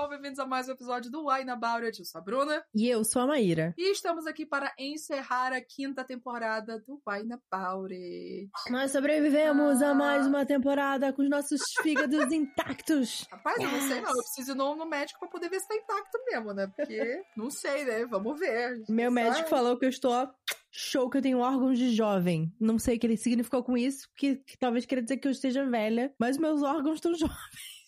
pessoal, bem-vindos a mais um episódio do Wine About It. Eu sou a Bruna. E eu sou a Maíra. E estamos aqui para encerrar a quinta temporada do Wine About It. Nós sobrevivemos Ah. a mais uma temporada com os nossos fígados intactos. Rapaz, eu não sei não, eu preciso ir no, no médico pra poder ver se tá intacto mesmo, né? Porque, não sei, né? Vamos ver. Meu médico falou que eu estou show que eu tenho órgãos de jovem. Não sei o que ele significou com isso, que, que talvez queira dizer que eu esteja velha, mas meus órgãos estão jovens.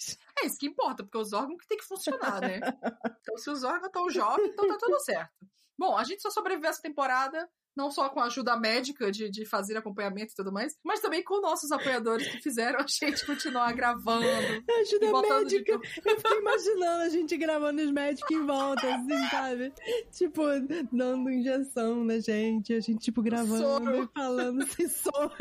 É isso que importa, porque os órgãos que tem que funcionar, né? Então, se os órgãos estão jovens, então tá tudo certo. Bom, a gente só sobreviveu essa temporada, não só com a ajuda médica de, de fazer acompanhamento e tudo mais, mas também com nossos apoiadores que fizeram a gente continuar gravando. Ajuda botando de médica. Eu fiquei imaginando a gente gravando os médicos em volta, assim, sabe? Tipo, dando injeção na gente, a gente, tipo, gravando Soro. e falando sem soro.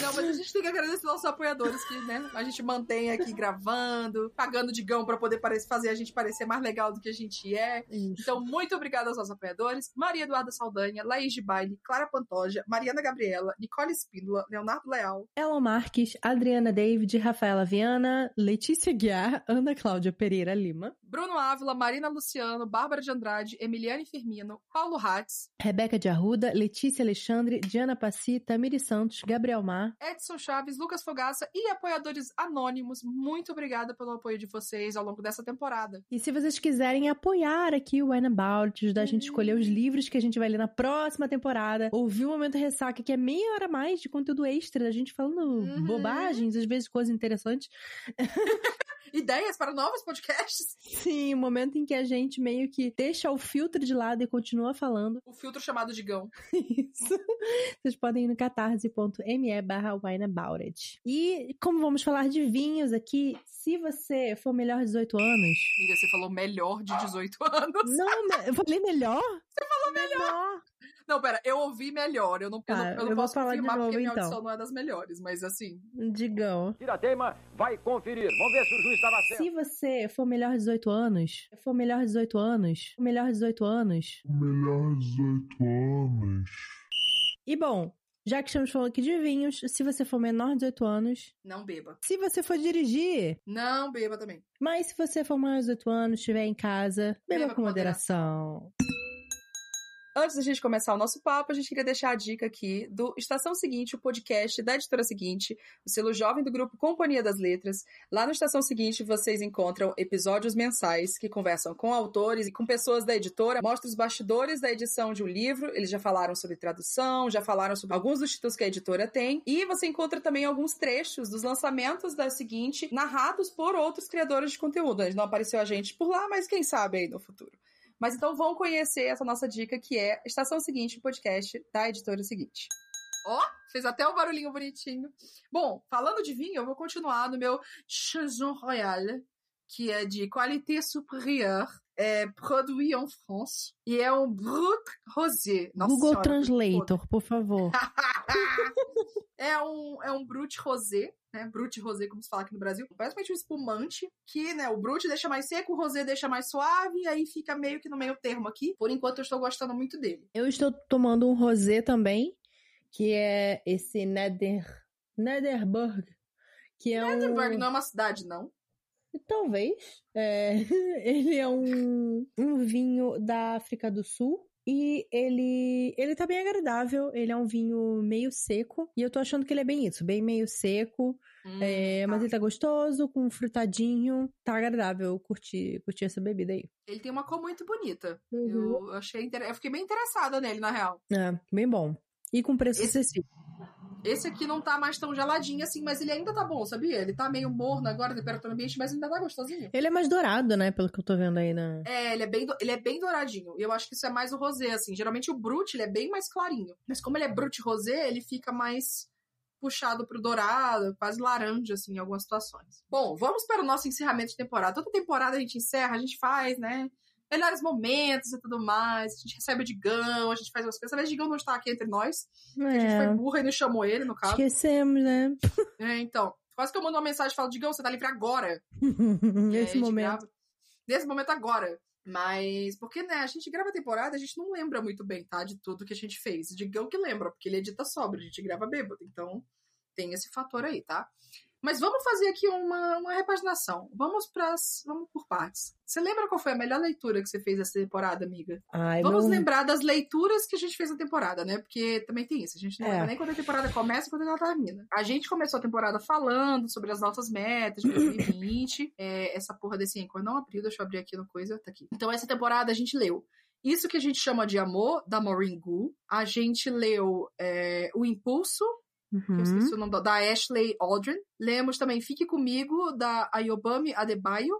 Não, mas a gente tem que agradecer nossos apoiadores que, né, a gente mantém aqui gravando, pagando de gão pra poder fazer a gente parecer mais legal do que a gente é. Então, muito obrigada aos nossos apoiadores. Maria Eduarda Saldanha, Laís de Baile, Clara Pantoja, Mariana Gabriela, Nicole Espíndola, Leonardo Leal, Elon Marques, Adriana David, Rafaela Viana, Letícia Guiar, Ana Cláudia Pereira Lima, Bruno Ávila, Marina Luciano, Bárbara de Andrade, Emiliane Firmino, Paulo Hatz, Rebeca de Arruda, Letícia Alexandre, Diana Passi, Tamiri Santos, Gabriel Mar, Edson Chaves, Lucas Fogaça e apoiadores anônimos. Muito obrigada pelo apoio de vocês ao longo dessa temporada. E se vocês quiserem apoiar aqui o Wine About, ajudar a gente a escolher os livros que a gente vai ler na próxima temporada, ouvir o Momento Ressaca, que é meia hora a mais de conteúdo extra, da gente falando Uhum. bobagens, às vezes coisas interessantes. Ideias para novos podcasts? Sim, o momento em que a gente meio que deixa o filtro de lado e continua falando. O filtro chamado de gão. Isso. Vocês podem ir no catarse.me barra. E como vamos falar de vinhos aqui, se você for melhor de 18 anos... Amiga, você falou melhor de 18 anos. Não, eu falei melhor? Você falou melhor. Não, pera, eu ouvi melhor. Eu não, eu Tá, não, eu não eu posso falar de confirmar novo, porque minha então. audição não é das melhores, mas assim. Digão. Tirateima vai conferir. Vamos ver se o juiz estava certo. Se você for melhor de 18 anos, for melhor de 18 anos, melhor de 18 anos. Melhor 18 anos. E bom, já que estamos falando aqui de vinhos, se você for menor de 18 anos, Não beba. se você for dirigir, Não beba também. mas se você for maior de 18 anos, estiver em casa, beba, Beba com com moderação. Antes da gente começar o nosso papo, a gente queria deixar a dica aqui do Estação Seguinte, o podcast da editora Seguinte, o selo jovem do grupo Companhia das Letras. Lá no Estação Seguinte vocês encontram episódios mensais que conversam com autores e com pessoas da editora, mostram os bastidores da edição de um livro. Eles já falaram sobre tradução, já falaram sobre alguns dos títulos que a editora tem. E você encontra também alguns trechos dos lançamentos da Seguinte narrados por outros criadores de conteúdo. Não apareceu a gente por lá, mas quem sabe aí no futuro. Mas então vão conhecer essa nossa dica que é Estação Seguinte, o podcast da editora seguinte. Ó, fez até o barulhinho bonitinho. Bom, falando de vinho, eu vou continuar no meu Chanson Royal, que é de qualité supérieure, é produit en France, e é um Brut Rosé. Nossa Google Senhora, Translator, por favor. é um, é um Brut Rosé, né? Brut Rosé, como se fala aqui no Brasil. Basicamente um espumante, que, né, o Brut deixa mais seco, o Rosé deixa mais suave, e aí fica meio que no meio termo aqui. Por enquanto eu estou gostando muito dele. Eu estou tomando um rosé também, que é esse Neder... Nederburg, que é Edinburgh um... não é uma cidade, não. Talvez. É, ele é um, um vinho da África do Sul. E ele, ele tá bem agradável. Ele é um vinho meio seco. E eu tô achando que ele é bem isso, bem meio seco. Hum, É, mas tá. ele tá gostoso, com um frutadinho. Tá agradável. Eu curti, curti essa bebida aí. Ele tem uma cor muito bonita. Uhum. Eu achei eu fiquei bem interessada nele, na real. É, bem bom. E com preço Esse- acessível. Esse aqui não tá mais tão geladinho assim, mas ele ainda tá bom, sabia? Ele tá meio morno agora, temperatura ambiente, mas ainda tá gostosinho. Ele é mais dourado, né? Pelo que eu tô vendo aí na. É, ele é bem, do- ele é bem douradinho. E eu acho que isso é mais o rosé, assim. Geralmente o brut, ele é bem mais clarinho. Mas como ele é brut rosé, ele fica mais puxado pro dourado, quase laranja, assim, em algumas situações. Bom, vamos para o nosso encerramento de temporada. Toda temporada a gente encerra, a gente faz, né? Melhores momentos e tudo mais. A gente recebe o Digão, a gente faz umas coisas. Vez o Digão não está aqui entre nós. A gente foi É, burra e não chamou ele, no caso. esquecemos, né? É, então. Quase que eu mando uma mensagem e falo, Digão, você tá livre agora. A Nesse gente momento. grava- nesse momento agora. Mas, porque, né, a gente grava a temporada, a gente não lembra muito bem, tá? De tudo que a gente fez. O Digão que lembra, porque ele edita sobra, a gente grava bêbado. Então, tem esse fator aí, tá? Mas vamos fazer aqui uma, uma repaginação. Vamos pras, vamos por partes. Você lembra qual foi a melhor leitura que você fez essa temporada, amiga? Ai, Vamos meu- lembrar das leituras que a gente fez na temporada, né? Porque também tem isso. A gente não É. lembra nem quando a temporada começa e quando ela termina. A gente começou a temporada falando sobre as nossas metas de 2020. É, essa porra desse Anchor não abriu, deixa eu abrir aqui no coisa. Tá aqui. Então, essa temporada a gente leu. Isso que a gente chama de amor, da Maureen Gu. A gente leu é, O Impulso, que eu Uhum. esqueci o nome da, da Ashley Aldrin. Lemos também Fique Comigo, da Ayobami Adebayo.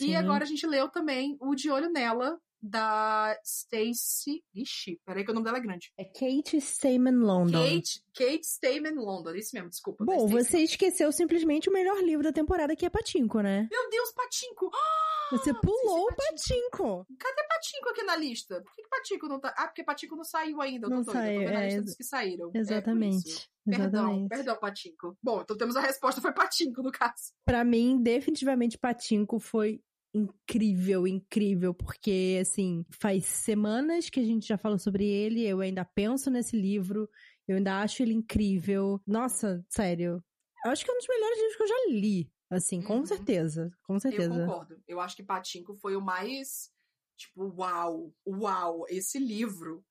E Sim. agora a gente leu também o De Olho Nela, da Stacy. Ixi, peraí que o nome dela é grande. É Kate Stamen London. Kate, Kate Stamen London, isso mesmo, desculpa. Bom, você esqueceu simplesmente o melhor livro da temporada, que é Patinco, né? Meu Deus, Patinco! Ah, Você pulou o Patinco. Cadê Patinco aqui na lista? Por que, que Patinco não tá. Ah, porque Patinco não saiu ainda. Eu tô Não doida, saiu, tô vendo a é, lista ex- dos que saíram. É. Exatamente. Perdão, Exatamente. perdão, Patinco. Bom, então temos a resposta, foi Patinco, no caso. Pra mim, definitivamente, Patinco foi incrível, incrível, porque, assim, faz semanas que a gente já falou sobre ele, eu ainda penso nesse livro, eu ainda acho ele incrível. Nossa, sério. Eu acho que é um dos melhores livros que eu já li. Assim, com Uhum. certeza. Com Eu certeza. concordo. Eu acho que Patinco foi o mais. Tipo, uau, uau, esse livro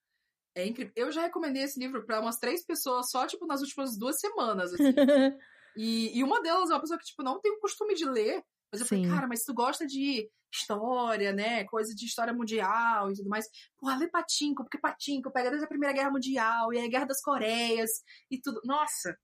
é incrível. Eu já recomendei esse livro pra umas três pessoas só, tipo, nas últimas duas semanas, assim. E, e uma delas é uma pessoa que, tipo, não tem o costume de ler. Mas eu falei, Sim. cara, mas tu gosta de história, né? Coisa de história mundial e tudo mais. Porra, lê Patinco, porque Patinco pega desde a Primeira Guerra Mundial e a Guerra das Coreias e tudo. Nossa!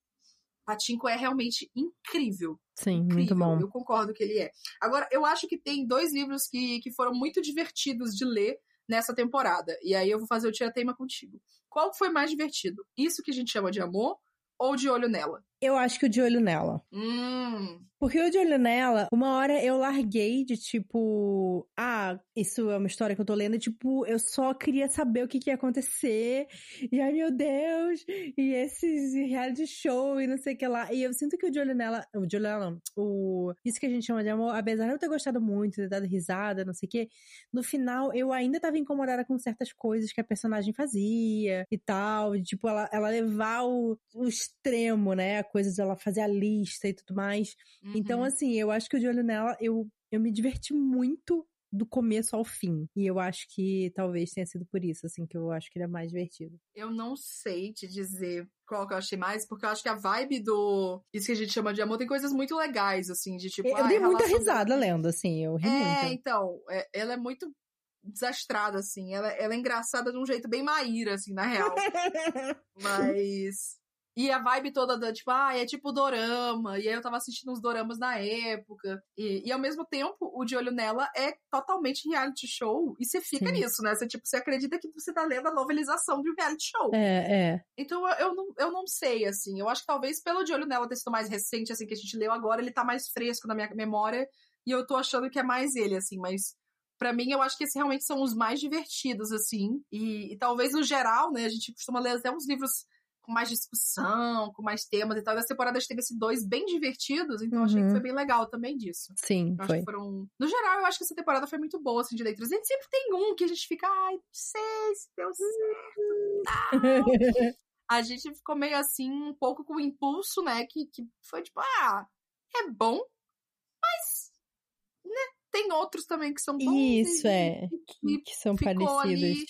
Patinco é realmente incrível. Sim, muito incrível. bom. Eu concordo que ele é. Agora, eu acho que tem dois livros que, que foram muito divertidos de ler nessa temporada. E aí eu vou fazer o tira-teima contigo. Qual foi mais divertido? Isso que a gente chama de amor ou de olho nela? Eu acho que o de olho nela. Hum, Porque o de olho nela, uma hora eu larguei de tipo, ah, isso é uma história que eu tô lendo, e, tipo, eu só queria saber o que, que ia acontecer. E ai meu Deus, e esses reality show e não sei o que lá. E eu sinto que o de olho nela, o de olho nela não, o, isso que a gente chama de amor, apesar de eu ter gostado muito, ter dado risada, não sei o que, no final eu ainda tava incomodada com certas coisas que a personagem fazia e tal, de, tipo, ela, ela levar o, o extremo, né, a coisa de ela fazer a lista e tudo mais. Então, uhum. assim, eu acho que o de olho nela, eu, eu me diverti muito do começo ao fim. E eu acho que talvez tenha sido por isso, assim, que eu acho que ele é mais divertido. eu não sei te dizer qual que eu achei mais, porque eu acho que a vibe do. Isso que a gente chama de amor tem coisas muito legais, assim, de tipo. eu ah, dei muita risada dela- lendo, assim, eu ri É, muito. então, é- ela é muito desastrada, assim. Ela, ela é engraçada de um jeito bem maíra, assim, na real. Mas. E a vibe toda da, tipo, ah, é tipo dorama. E aí eu tava assistindo uns doramas na época. E, e ao mesmo tempo, o De Olho Nela é totalmente reality show. E você fica Sim. nisso, né? Você, tipo, você acredita que você tá lendo a novelização de um reality show. É, é. Então eu, eu, não, eu não sei, assim. Eu acho que talvez pelo De Olho Nela ter sido mais recente, assim, que a gente leu agora, ele tá mais fresco na minha memória. E eu tô achando que é mais ele, assim, mas. Pra mim, eu acho que esses realmente são os mais divertidos, assim. E, e talvez, no geral, né, a gente costuma ler até uns livros com mais discussão, com mais temas e tal. Nessa temporada a gente teve esses dois bem divertidos, então eu achei que Uhum. foi bem legal também disso. Sim, Eu acho foi. que foram. No geral, eu acho que essa temporada foi muito boa, assim, de leituras. A gente sempre tem um que a gente fica, ai, não sei se deu certo. a gente ficou meio assim, um pouco com o impulso, né? Que, que foi tipo, ah, é bom, mas, né? Tem outros também que são bons. Isso, e- é. e Que são ficou parecidos. ali,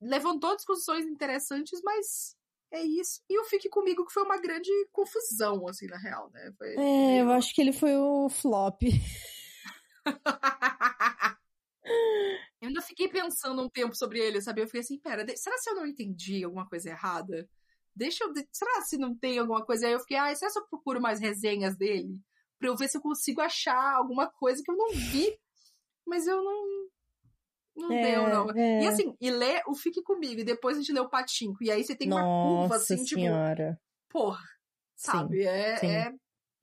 levantou discussões interessantes, mas é isso. E o Fique Comigo, que foi uma grande confusão, assim, na real, né? Foi É, eu acho que ele foi o flop. Eu ainda fiquei pensando um tempo sobre ele, sabe? Eu fiquei assim, pera, será se eu não entendi alguma coisa errada? Deixa eu. Será se não tem alguma coisa? Aí eu fiquei, ah, será se eu procuro mais resenhas dele? Pra eu ver se eu consigo achar alguma coisa que eu não vi. Mas eu não. Não É, deu, não. é. E assim, e ler o Fique Comigo, e depois a gente lê o Patinco. E aí você tem uma curva Nossa assim, tipo, senhora. porra, sabe? é, sim. é,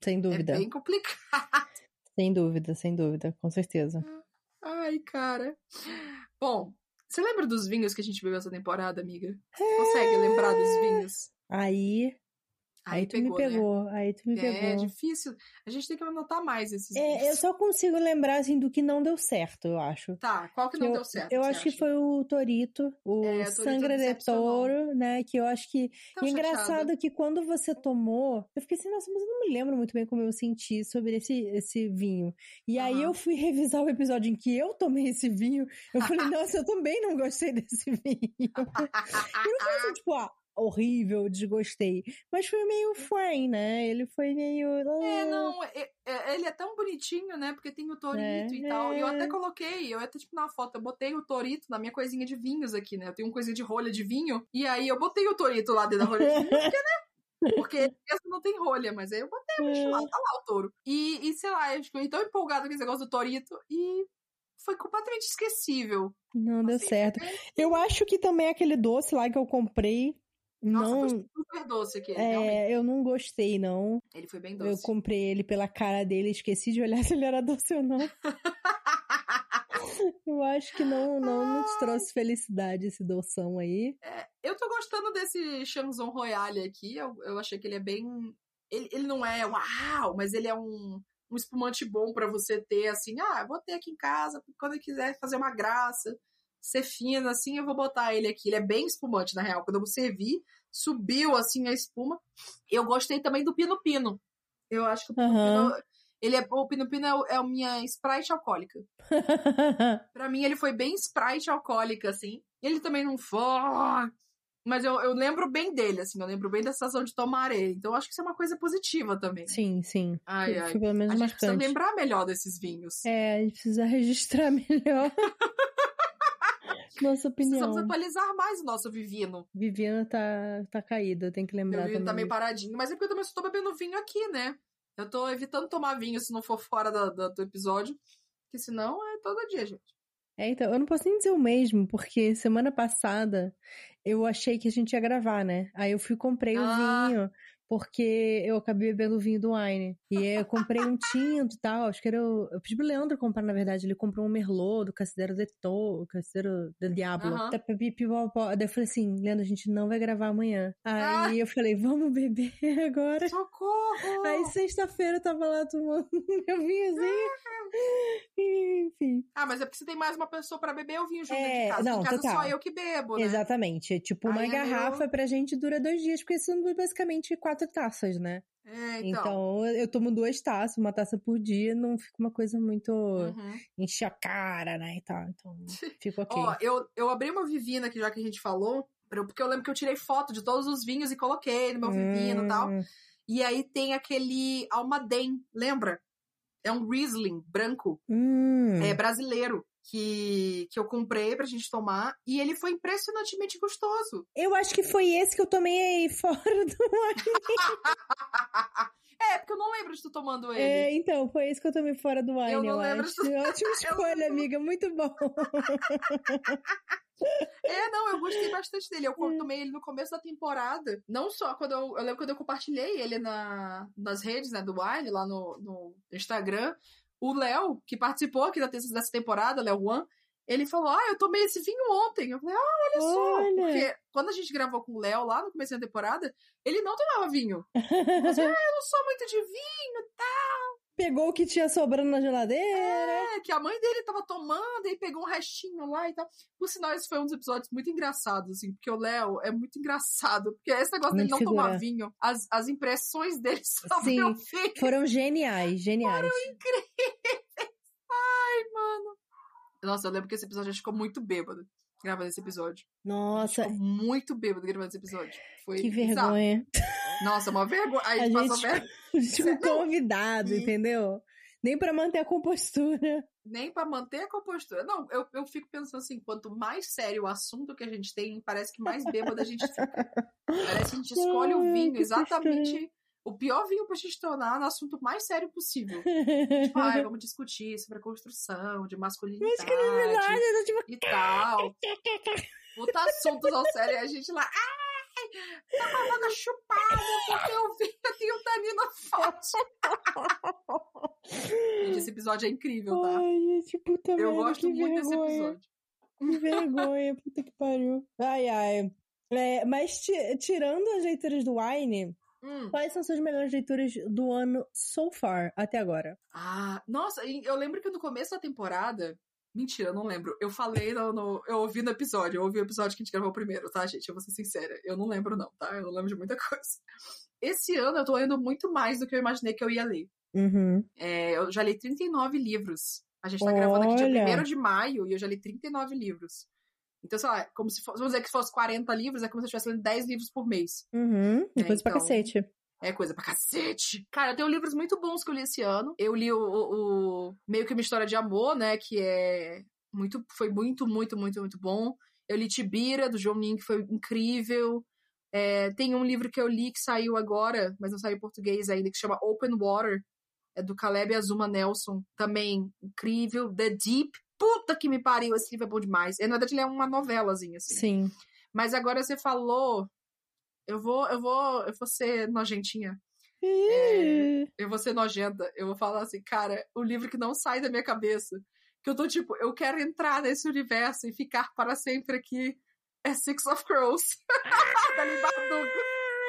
Sem é dúvida. bem complicado. Sem dúvida, sem dúvida, com certeza. Ai, cara. Bom, você lembra dos vinhos que a gente bebeu essa temporada, amiga? Consegue lembrar dos vinhos? Aí, Aí, Aí tu pegou, me né? pegou, aí tu me É pegou. difícil. A gente tem que anotar mais esses É, eu só consigo lembrar, assim, do que não deu certo, eu acho. Tá, qual que não eu, deu certo? Eu acho que acha? foi o Torito, o É, Sangra de. Touro, né? Que eu acho que. E é engraçado que quando você tomou, eu fiquei assim, nossa, mas eu não me lembro muito bem como eu senti sobre esse, esse vinho. E aí eu fui revisar o episódio em que eu tomei esse vinho. Eu falei, nossa, eu também não gostei desse vinho. e não foi assim, tipo, ah, horrível, desgostei. Mas foi meio fine, né? Ele foi meio. É, ah, não, é- é- ele é tão bonitinho, né? Porque tem o Torito É, e tal. E eu até é. coloquei, eu até, tipo, na foto, eu botei o Torito na minha coisinha de vinhos aqui, né? Eu tenho uma coisinha de rolha de vinho. E aí eu botei o Torito lá dentro da rolha de vinho, porque, né? Porque esse não tem rolha, mas aí eu botei o bicho lá, tá lá o touro. E, e sei lá, eu fiquei tão empolgada com esse negócio do Torito e foi completamente esquecível. Não deu Assim, certo. é- Eu acho que também aquele doce lá que eu comprei. Nossa, não. foi super doce aqui. realmente. É, eu não gostei, não. Ele foi bem Eu doce. comprei ele pela cara dele, esqueci de olhar se ele era doce ou não. Eu acho que não, não nos trouxe felicidade esse doção aí. Eu tô gostando desse Chamson Royale aqui. Eu, eu achei que ele é bem. Ele, ele não é uau, mas ele é um, um espumante bom pra você ter, assim. Ah, eu vou ter aqui em casa, quando eu quiser fazer uma graça, ser fino, assim, eu vou botar ele aqui. Ele é bem espumante, na real. Quando eu servi, subiu, assim, a espuma. Eu gostei também do Pino Pino. Eu acho que o Pino. Pino. Ele é, o Pino Pino é, é a minha Sprite alcoólica. Pra mim, ele foi bem Sprite alcoólica, assim. Ele também não foi. Mas eu, eu lembro bem dele, assim. Eu lembro bem da sensação de tomar ele. Então, eu acho que isso é uma coisa positiva também. sim, sim. Ai, ai. Pelo menos A gente precisa lembrar melhor desses vinhos. É, a gente precisa registrar melhor. Nossa opinião. Precisamos atualizar mais o nosso Vivino. Viviana tá, tá caída, tem que Meu lembrar vinho tá também. meio paradinho. Mas é porque eu também tô bebendo vinho aqui, né? Eu tô evitando tomar vinho se não for fora da- da- do episódio. Porque senão é todo dia, gente. É, então, eu não posso nem dizer o mesmo, porque semana passada eu achei que a gente ia gravar, né? Aí eu fui e comprei o Ah. vinho, porque eu acabei bebendo o vinho do Wine. E eu comprei um tinto e tal. Acho que era. O... Eu pedi pro Leandro comprar, na verdade. Ele comprou um Merlot do Casidero de To, Casidero del Diablo. Pipopó. Daí eu falei assim: Leandro, a gente não vai gravar amanhã. Ah. Aí eu falei: vamos beber agora. Socorro! Aí sexta-feira eu tava lá tomando meu vinhozinho. E, Enfim. Ah, mas é porque você tem mais uma pessoa pra beber o vinho junto É, de casa. não, em casa total. só eu que bebo, né? Exatamente. Tipo, uma é garrafa pra gente dura dois dias, porque são basicamente quatro taças, né? É, Então, então. eu tomo duas taças, uma taça por dia, não fica uma coisa muito Uhum. encher a cara, né? E tal. Então, fica ok. Ó, eu, eu abri uma Vivina aqui, já que a gente falou, porque eu lembro que eu tirei foto de todos os vinhos e coloquei no meu Vivino e tal. Hum, E aí tem aquele Almaden, lembra? É um Riesling branco, hum. é brasileiro, que, que eu comprei pra gente tomar. E ele foi impressionantemente gostoso. Eu acho que foi esse que eu tomei fora do é, porque eu não lembro de tu tomando ele. É, então, foi esse que eu tomei fora do wine, Eu eu, não lembro acho. Ótima escolha, amiga. Muito bom. É, não, eu gostei bastante dele. Eu Hum. tomei ele no começo da temporada. Não só quando eu. Eu lembro quando eu compartilhei ele na, nas redes, né, do Wine, lá no, no Instagram. O Léo, que participou aqui dessa temporada, Léo One, ele falou: Ah, eu tomei esse vinho ontem. Eu falei, ah, olha só. Olha. Porque quando a gente gravou com o Léo lá no começo da temporada, ele não tomava vinho. Eu assim, ah, eu não sou muito de vinho, Pegou o que tinha sobrando na geladeira. É, que a mãe dele tava tomando e pegou um restinho lá e tal. Por sinal, esse foi um dos episódios muito engraçados, assim, porque o Léo é muito engraçado. Porque esse negócio dele Muito não tomar figura. vinho, as, as impressões dele sobre Sim. o. Foram geniais, geniais. Ai, mano. Nossa, eu lembro que esse episódio ficou muito bêbado gravando esse episódio. Nossa, ficou muito bêbado gravando esse episódio. Foi que bizarro. vergonha. Nossa, uma vergonha. A a gente passou gente- vergonha. Tipo, convidado, E- entendeu? Nem pra manter a compostura. nem pra manter a compostura. Não, eu, eu fico pensando assim, quanto mais sério o assunto que a gente tem, parece que mais bêbado a gente fica. Parece que a gente escolhe o vinho exatamente o pior vinho pra gente tornar no assunto mais sério possível. Tipo, vamos discutir sobre a construção de masculinidade, Masculinidade, tipo, e tal. Puta assuntos ao sério e a gente lá, ai, tá com a boca chupada porque eu vi eu tenho tanino forte. Gente, esse episódio é incrível, tá? Ai, gente, puta Eu merda, gosto que muito desse vergonha. episódio. Que vergonha, puta que pariu. Ai, ai. É, mas ti- tirando as leituras do Wine, Hum. Quais são suas melhores leituras do ano so far, até agora? Ah, nossa, eu lembro que no começo da temporada. Mentira, eu não lembro. Eu falei no, no- Eu ouvi no episódio, eu ouvi o episódio que a gente gravou primeiro, tá, gente? Eu vou ser sincera. Eu não lembro, não, tá? Eu não lembro de muita coisa. Esse ano eu tô lendo muito mais do que eu imaginei que eu ia ler. Uhum. É, eu já li 39 livros. A gente tá gravando aqui dia Olha. 1 de maio e eu já li 39 livros. Então, sei lá, como se fosse, vamos dizer que fosse 40 livros, é como se eu estivesse lendo 10 livros por mês. Uhum. É, Coisa pra então, cacete. É coisa pra cacete. Cara, eu tenho livros muito bons que eu li esse ano. Eu li o, o- o- meio que uma história de amor, né? Que é muito, foi muito, muito, muito, muito bom. Eu li Tibira, do João Nin, que foi incrível. É, tem um livro que eu li que saiu agora, mas não saiu em português ainda, que chama Open Water. É do Caleb Azuma Nelson. Também incrível. The Deep. Puta que me pariu, esse livro é bom demais. É, na verdade, ele é uma novelazinha, assim. Sim. Mas agora você falou. Eu vou, eu vou, eu vou ser nojentinha. É, eu vou ser nojenta. Eu vou falar assim, cara, o livro que não sai da minha cabeça. Que eu tô tipo, eu quero entrar nesse universo e ficar para sempre aqui. É Six of Crows. da Lee Bardugo.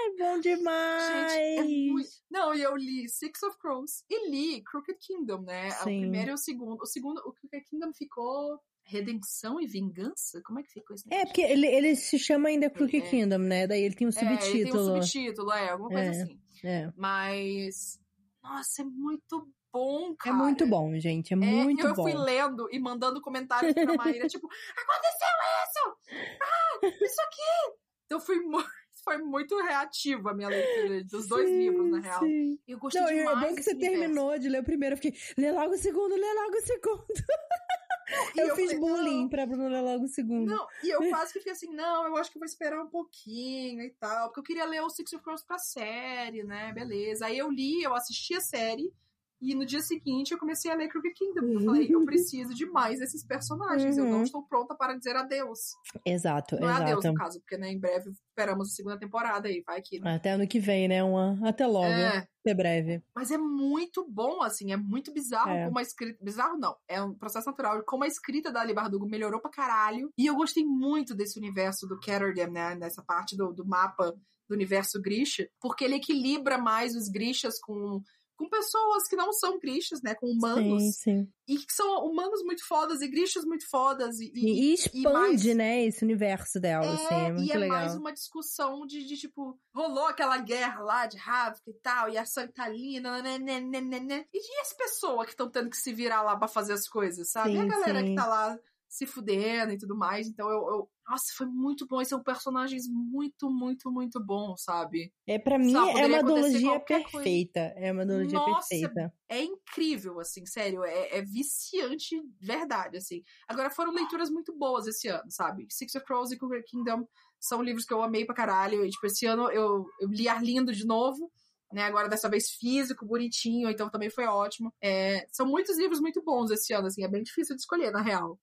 Ai, bom demais! Gente, é muito... Não, e eu li Six of Crows e li Crooked Kingdom, né? O Sim. primeiro e o segundo. O segundo, o Crooked Kingdom ficou Redenção e Vingança? Como é que ficou esse É, porque ele, ele se chama ainda Crooked É. Kingdom, né? Daí ele tem um É, ele tem um subtítulo. subtítulo, é, alguma coisa É. assim. É. Mas. Nossa, é muito bom, É cara. muito bom, gente. É, É, muito eu bom. fui lendo e mandando comentários pra Maíra, tipo, aconteceu isso! Ah, isso aqui! Então eu fui mu- foi muito reativa a minha leitura dos dois Sim, livros, na real. sim. Eu gostei Não, demais é bom que você terminou de ler o primeiro. Eu fiquei, lê logo o segundo, lê logo o segundo. Eu, eu fiz falei, bullying não. pra Bruno ler logo segundo. Não, e eu quase que fiquei assim, não, eu acho que vou esperar um pouquinho e tal, porque eu queria ler o Six of Crows pra série, né, beleza. Aí eu li, eu assisti a série, e no dia seguinte eu comecei a ler Crooked Kingdom, porque eu falei, eu preciso de mais desses personagens, eu não Uhum. estou pronta para dizer adeus. Exato, Não é adeus, exato. no caso, porque né, em breve esperamos a segunda temporada aí, vai que... né? Até ano que vem, né? Uma... Até logo. É, Até breve. mas é muito bom, assim, é muito bizarro É. como a escrita. Bizarro não, é um processo natural. Como a escrita da Ali Bardugo melhorou pra caralho. E eu gostei muito desse universo do Caterham, né? Nessa parte do, do mapa do universo Grisha, porque ele equilibra mais os Grishas com. Com pessoas que não são Grishas, né? Com humanos. Sim, sim. E que são humanos muito fodas e Grishas muito fodas. E, E, e, e expande, mais- né, esse universo dela, é, assim, é muito e é legal. mais uma discussão de, de, tipo, rolou aquela guerra lá de Havik e tal, e a Santalina, né, né, né, né, né. E, e as pessoas que estão tendo que se virar lá pra fazer as coisas, sabe? e a Sim, galera sim. que tá lá se fudendo e tudo mais. Então eu. eu- nossa, foi muito bom. E são personagens muito, muito, muito bons, sabe? É, pra mim, Sabe, é poderia uma duologia qualquer coisa. perfeita. É uma duologia Nossa, perfeita. É incrível, assim, sério. É, é viciante, verdade, assim. Agora, foram leituras muito boas esse ano, sabe? Six of Crows e Cougar Kingdom são livros que eu amei pra caralho. E, tipo, esse ano eu, eu li Arlindo de novo. Né, agora dessa vez físico, bonitinho, então também foi ótimo. É, são muitos livros muito bons esse ano, assim, é bem difícil de escolher, na real.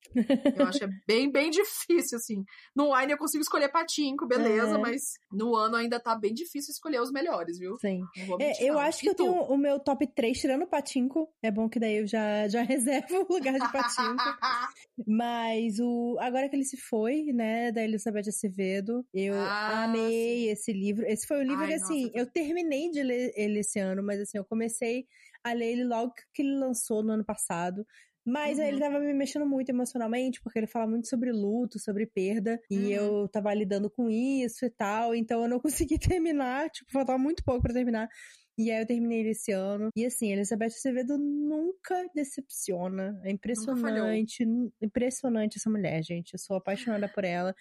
Eu acho que é bem, bem difícil, assim. No Wine eu consigo escolher patinco, beleza, É. mas no ano ainda tá bem difícil escolher os melhores, viu? Sim. É, eu acho que E eu tu? tenho o meu top 3 tirando o Patinco. É bom que daí eu já, já reservo o lugar de Patinco. Mas o agora que ele se foi, né, da Elizabeth Acevedo, eu Ah, amei esse livro. Esse foi o livro Ai, que, assim, nossa, eu terminei de ler ele esse ano, mas assim, eu comecei a ler ele logo que ele lançou no ano passado. Mas aí ele Uhum. tava me mexendo muito emocionalmente, porque ele fala muito sobre luto, sobre perda, e Uhum. eu tava lidando com isso e tal, então eu não consegui terminar, tipo, faltava muito pouco pra terminar. E aí eu terminei ele esse ano. E assim, Elizabeth Acevedo nunca decepciona. É impressionante. Impressionante essa mulher, gente. Eu sou apaixonada por ela.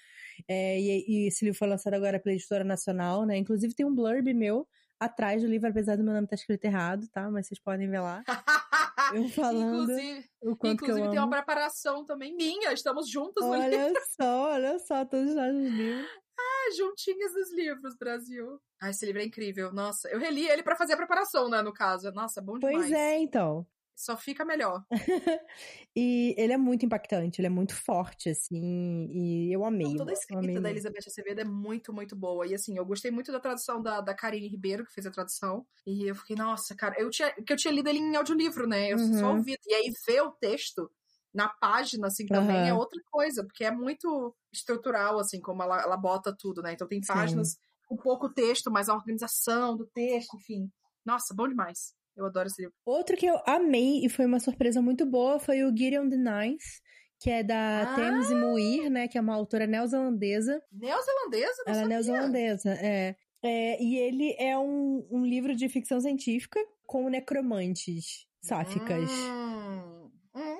É, e, e esse livro foi lançado agora pela editora nacional, né? Inclusive tem um blurb meu atrás do livro, apesar do meu nome estar escrito errado, tá? Mas vocês podem ver lá. Eu falando Inclusive, o quanto que eu inclusive amo. tem uma preparação também minha. Estamos juntos. Olha só, olha só, todos nós nos livros. Juntinhas dos livros, Brasil. Ah, esse livro é incrível. Nossa, eu reli ele pra fazer a preparação, né, no caso. Nossa, bom demais. Pois é, então. Só fica melhor. E ele é muito impactante, ele é muito forte, assim, e eu amei. Não, toda a escrita da. Elizabeth Acevedo é muito, muito boa. E assim, eu gostei muito da tradução da, da Karine Ribeiro, que fez a tradução. E eu fiquei, nossa, cara, eu tinha, que eu tinha lido ele em audiolivro, né? Eu só Uhum. ouvi. E aí ver o texto na página, assim, também Aham. é outra coisa, porque é muito estrutural, assim, como ela, ela bota tudo, né? Então tem Sim. páginas com pouco texto, mas a organização do texto, enfim. Nossa, bom demais. Eu adoro esse livro. Outro que eu amei e foi uma surpresa muito boa foi o Gideon the Ninth, que é da Ah! Thames Muir, né? Que é uma autora neozelandesa. Neozelandesa? Não Ela é sabia. neozelandesa, é. É, e ele é um, um livro de ficção científica com necromantes sáficas. Hum, hum.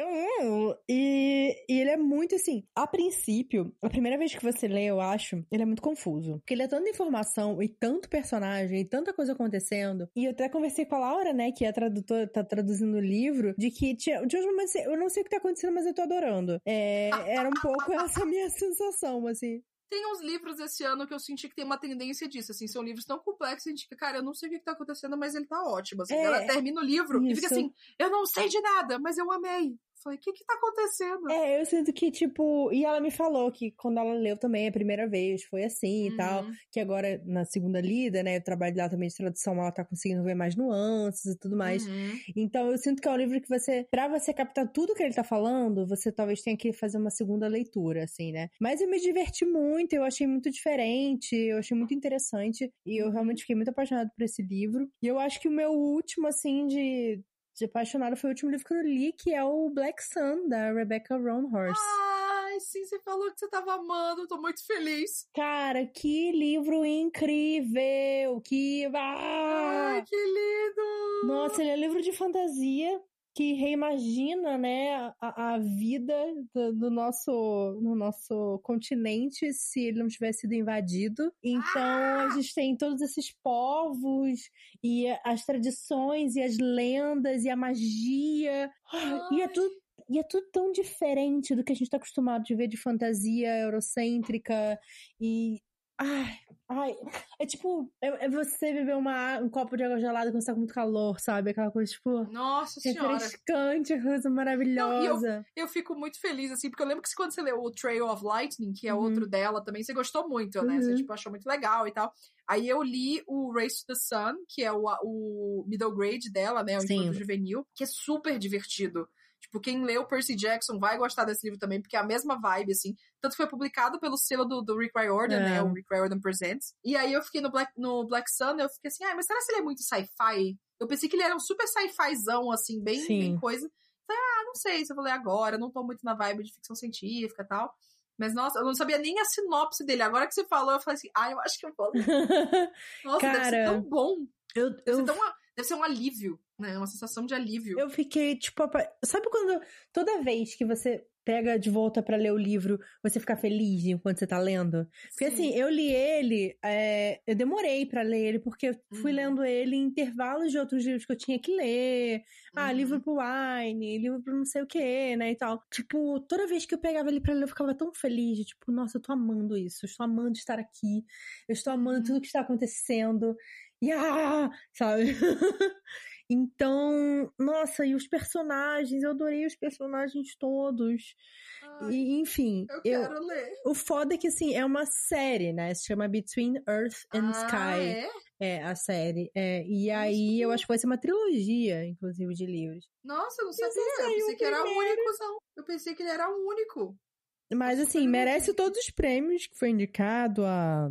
Hum, E, e ele é muito assim. A princípio, a primeira vez que você lê, eu acho, ele é muito confuso. Porque ele é tanta informação e tanto personagem e tanta coisa acontecendo. E eu até conversei com a Laura, né, que é a tradutora, tá traduzindo o livro, de que tinha, de uns momentos eu não sei o que tá acontecendo, mas eu tô adorando. É, era um pouco essa minha sensação, assim. Tem uns livros esse ano que eu senti que tem uma tendência disso, assim, são livros tão complexos, a gente fica, cara, eu não sei o que tá acontecendo, mas ele tá ótimo, assim. É, Ela termina o livro e fica isso. assim, eu não sei de nada, mas eu amei. Falei, o que que tá acontecendo? É, eu sinto que, tipo. E ela me falou que quando ela leu também a primeira vez foi assim e tal. Uhum. Que agora, na segunda lida, né? O trabalho dela também de tradução, ela tá conseguindo ver mais nuances e tudo mais. Uhum. Então eu sinto que é um livro que você, pra você captar tudo que ele tá falando, você talvez tenha que fazer uma segunda leitura, assim, né? Mas eu me diverti muito, eu achei muito diferente, eu achei muito interessante e eu realmente fiquei muito apaixonada por esse livro. E eu acho que o meu último, assim, de, de apaixonada foi o último livro que eu li, que é o Black Sun, da Rebecca Roanhorse. Ai, sim, você falou que você tava amando, eu tô muito feliz. Cara, que livro incrível! Que. Ah! Ai, que lindo! Nossa, ele é livro de fantasia que reimagina, né, a, a vida do, do nosso, no nosso continente se ele não tivesse sido invadido. Então, a gente tem todos esses povos e as tradições e as lendas e a magia. E é Ai. tudo e é tudo tão diferente do que a gente tá acostumado de ver de fantasia eurocêntrica e. Ai, ai. É tipo, é, é você beber uma, um copo de água gelada quando você tá com muito calor, sabe? Aquela coisa, tipo, Nossa senhora. refrescante, coisa maravilhosa. Eu fico muito feliz, assim, porque eu lembro que quando você leu o Trail of Lightning, que é Uhum. outro dela também, você gostou muito, né? Você, Uhum. tipo, achou muito legal e tal. Aí eu li o Race to the Sun, que é o, o middle grade dela, né? O Sim. juvenil, que é super divertido. Tipo, quem leu Percy Jackson vai gostar desse livro também, porque é a mesma vibe, assim. Tanto foi publicado pelo selo do, do Rick Riordan, É. né? O Rick Riordan Presents. E aí eu fiquei no Black, no Black Sun, eu fiquei assim, ah, mas será que ele é muito sci-fi? Eu pensei que ele era um super sci-fizão, assim, bem, Sim. bem coisa. Falei, ah, não sei se eu vou ler agora, não tô muito na vibe de ficção científica e tal. Mas, nossa, eu não sabia nem a sinopse dele. Agora que você falou, eu falei assim, ah, eu acho que eu vou. ler. Nossa, deve ser Cara, tão bom. eu, Deve, eu, ser, tão, deve ser um alívio, né? Uma sensação de alívio. eu fiquei, tipo, apa- sabe quando toda vez que você pega de volta pra ler o livro, você fica feliz enquanto você tá lendo? Porque Sim. assim, eu li ele, é, eu demorei pra ler ele, porque eu fui Uhum. lendo ele em intervalos de outros livros que eu tinha que ler. Ah, Uhum. livro pro Wine, livro pro não sei o que, né, e tal. Tipo, toda vez que eu pegava ele pra ler, eu ficava tão feliz, tipo, nossa, eu tô amando isso, eu estou amando estar aqui, eu estou amando Uhum. tudo que está acontecendo. E ah, sabe? Então, nossa, e os personagens, eu adorei os personagens todos. Ai, E, enfim, eu eu, quero ler. o foda é que, assim, é uma série, né? Se chama Between Earth and ah, Sky. é? É, a série. É, e aí, eu acho que vai ser uma trilogia, inclusive, de livros. Nossa, eu não só sabia. Eu pensei que era o único, não. Eu pensei que ele era o único. Mas, assim, merece todos os prêmios que foi indicado a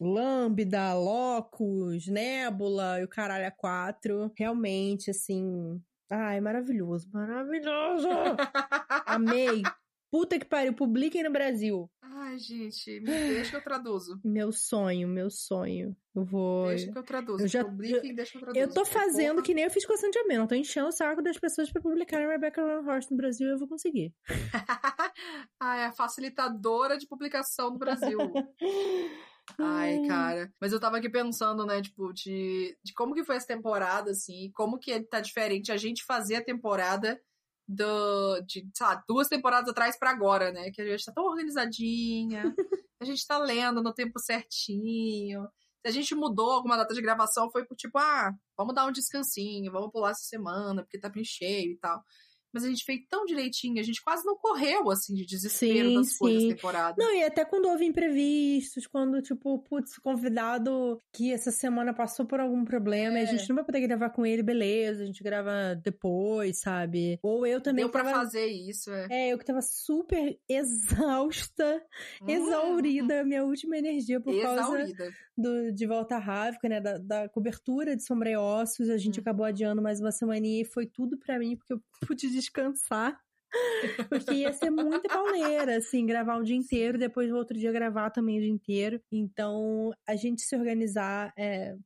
Lambda, Locus, Nebula e o Caralho a 4. Realmente, assim... Ai, maravilhoso, maravilhoso! Amei! Puta que pariu, publiquem no Brasil. Ai, gente, me deixa que eu traduzo. Meu sonho, meu sonho. Eu vou... Deixa que eu traduzo. eu já- Publiquem, deixa que eu traduzo. Eu tô fazendo que nem eu fiz com a Sandy Amena. Eu tô enchendo o saco das pessoas pra publicarem Rebecca Horse no Brasil e eu vou conseguir. ah, é a facilitadora de publicação no Brasil. Ai, cara. Mas eu tava aqui pensando, né, tipo, de, de como que foi essa temporada, assim, como que tá diferente a gente fazer a temporada do, de, sei lá, duas temporadas atrás pra agora, né? Que a gente tá tão organizadinha, a gente tá lendo no tempo certinho. Se a gente mudou alguma data de gravação, foi por tipo, ah, vamos dar um descansinho, vamos pular essa semana, porque tá bem cheio e tal. Mas a gente fez tão direitinho, a gente quase não correu, assim, de desespero Sim, das coisas sim. da temporada. Não, e até quando houve imprevistos, quando, tipo, putz, convidado que essa semana passou por algum problema e a É. gente não vai poder gravar com ele, beleza, a gente grava depois, sabe? Ou eu também Deu pra tava... fazer isso, é. É, eu que tava super exausta, Hum, exaurida, minha última energia por causa Exaurida. do, de Volta Rávica, né, da, da cobertura de Sombra e Ossos, a gente Uhum. acabou adiando mais uma semaninha e foi tudo pra mim, porque eu pude descansar. Porque ia ser muita pauleira, assim, gravar um dia inteiro, depois no outro dia gravar também o dia inteiro. Então, a gente se organizar é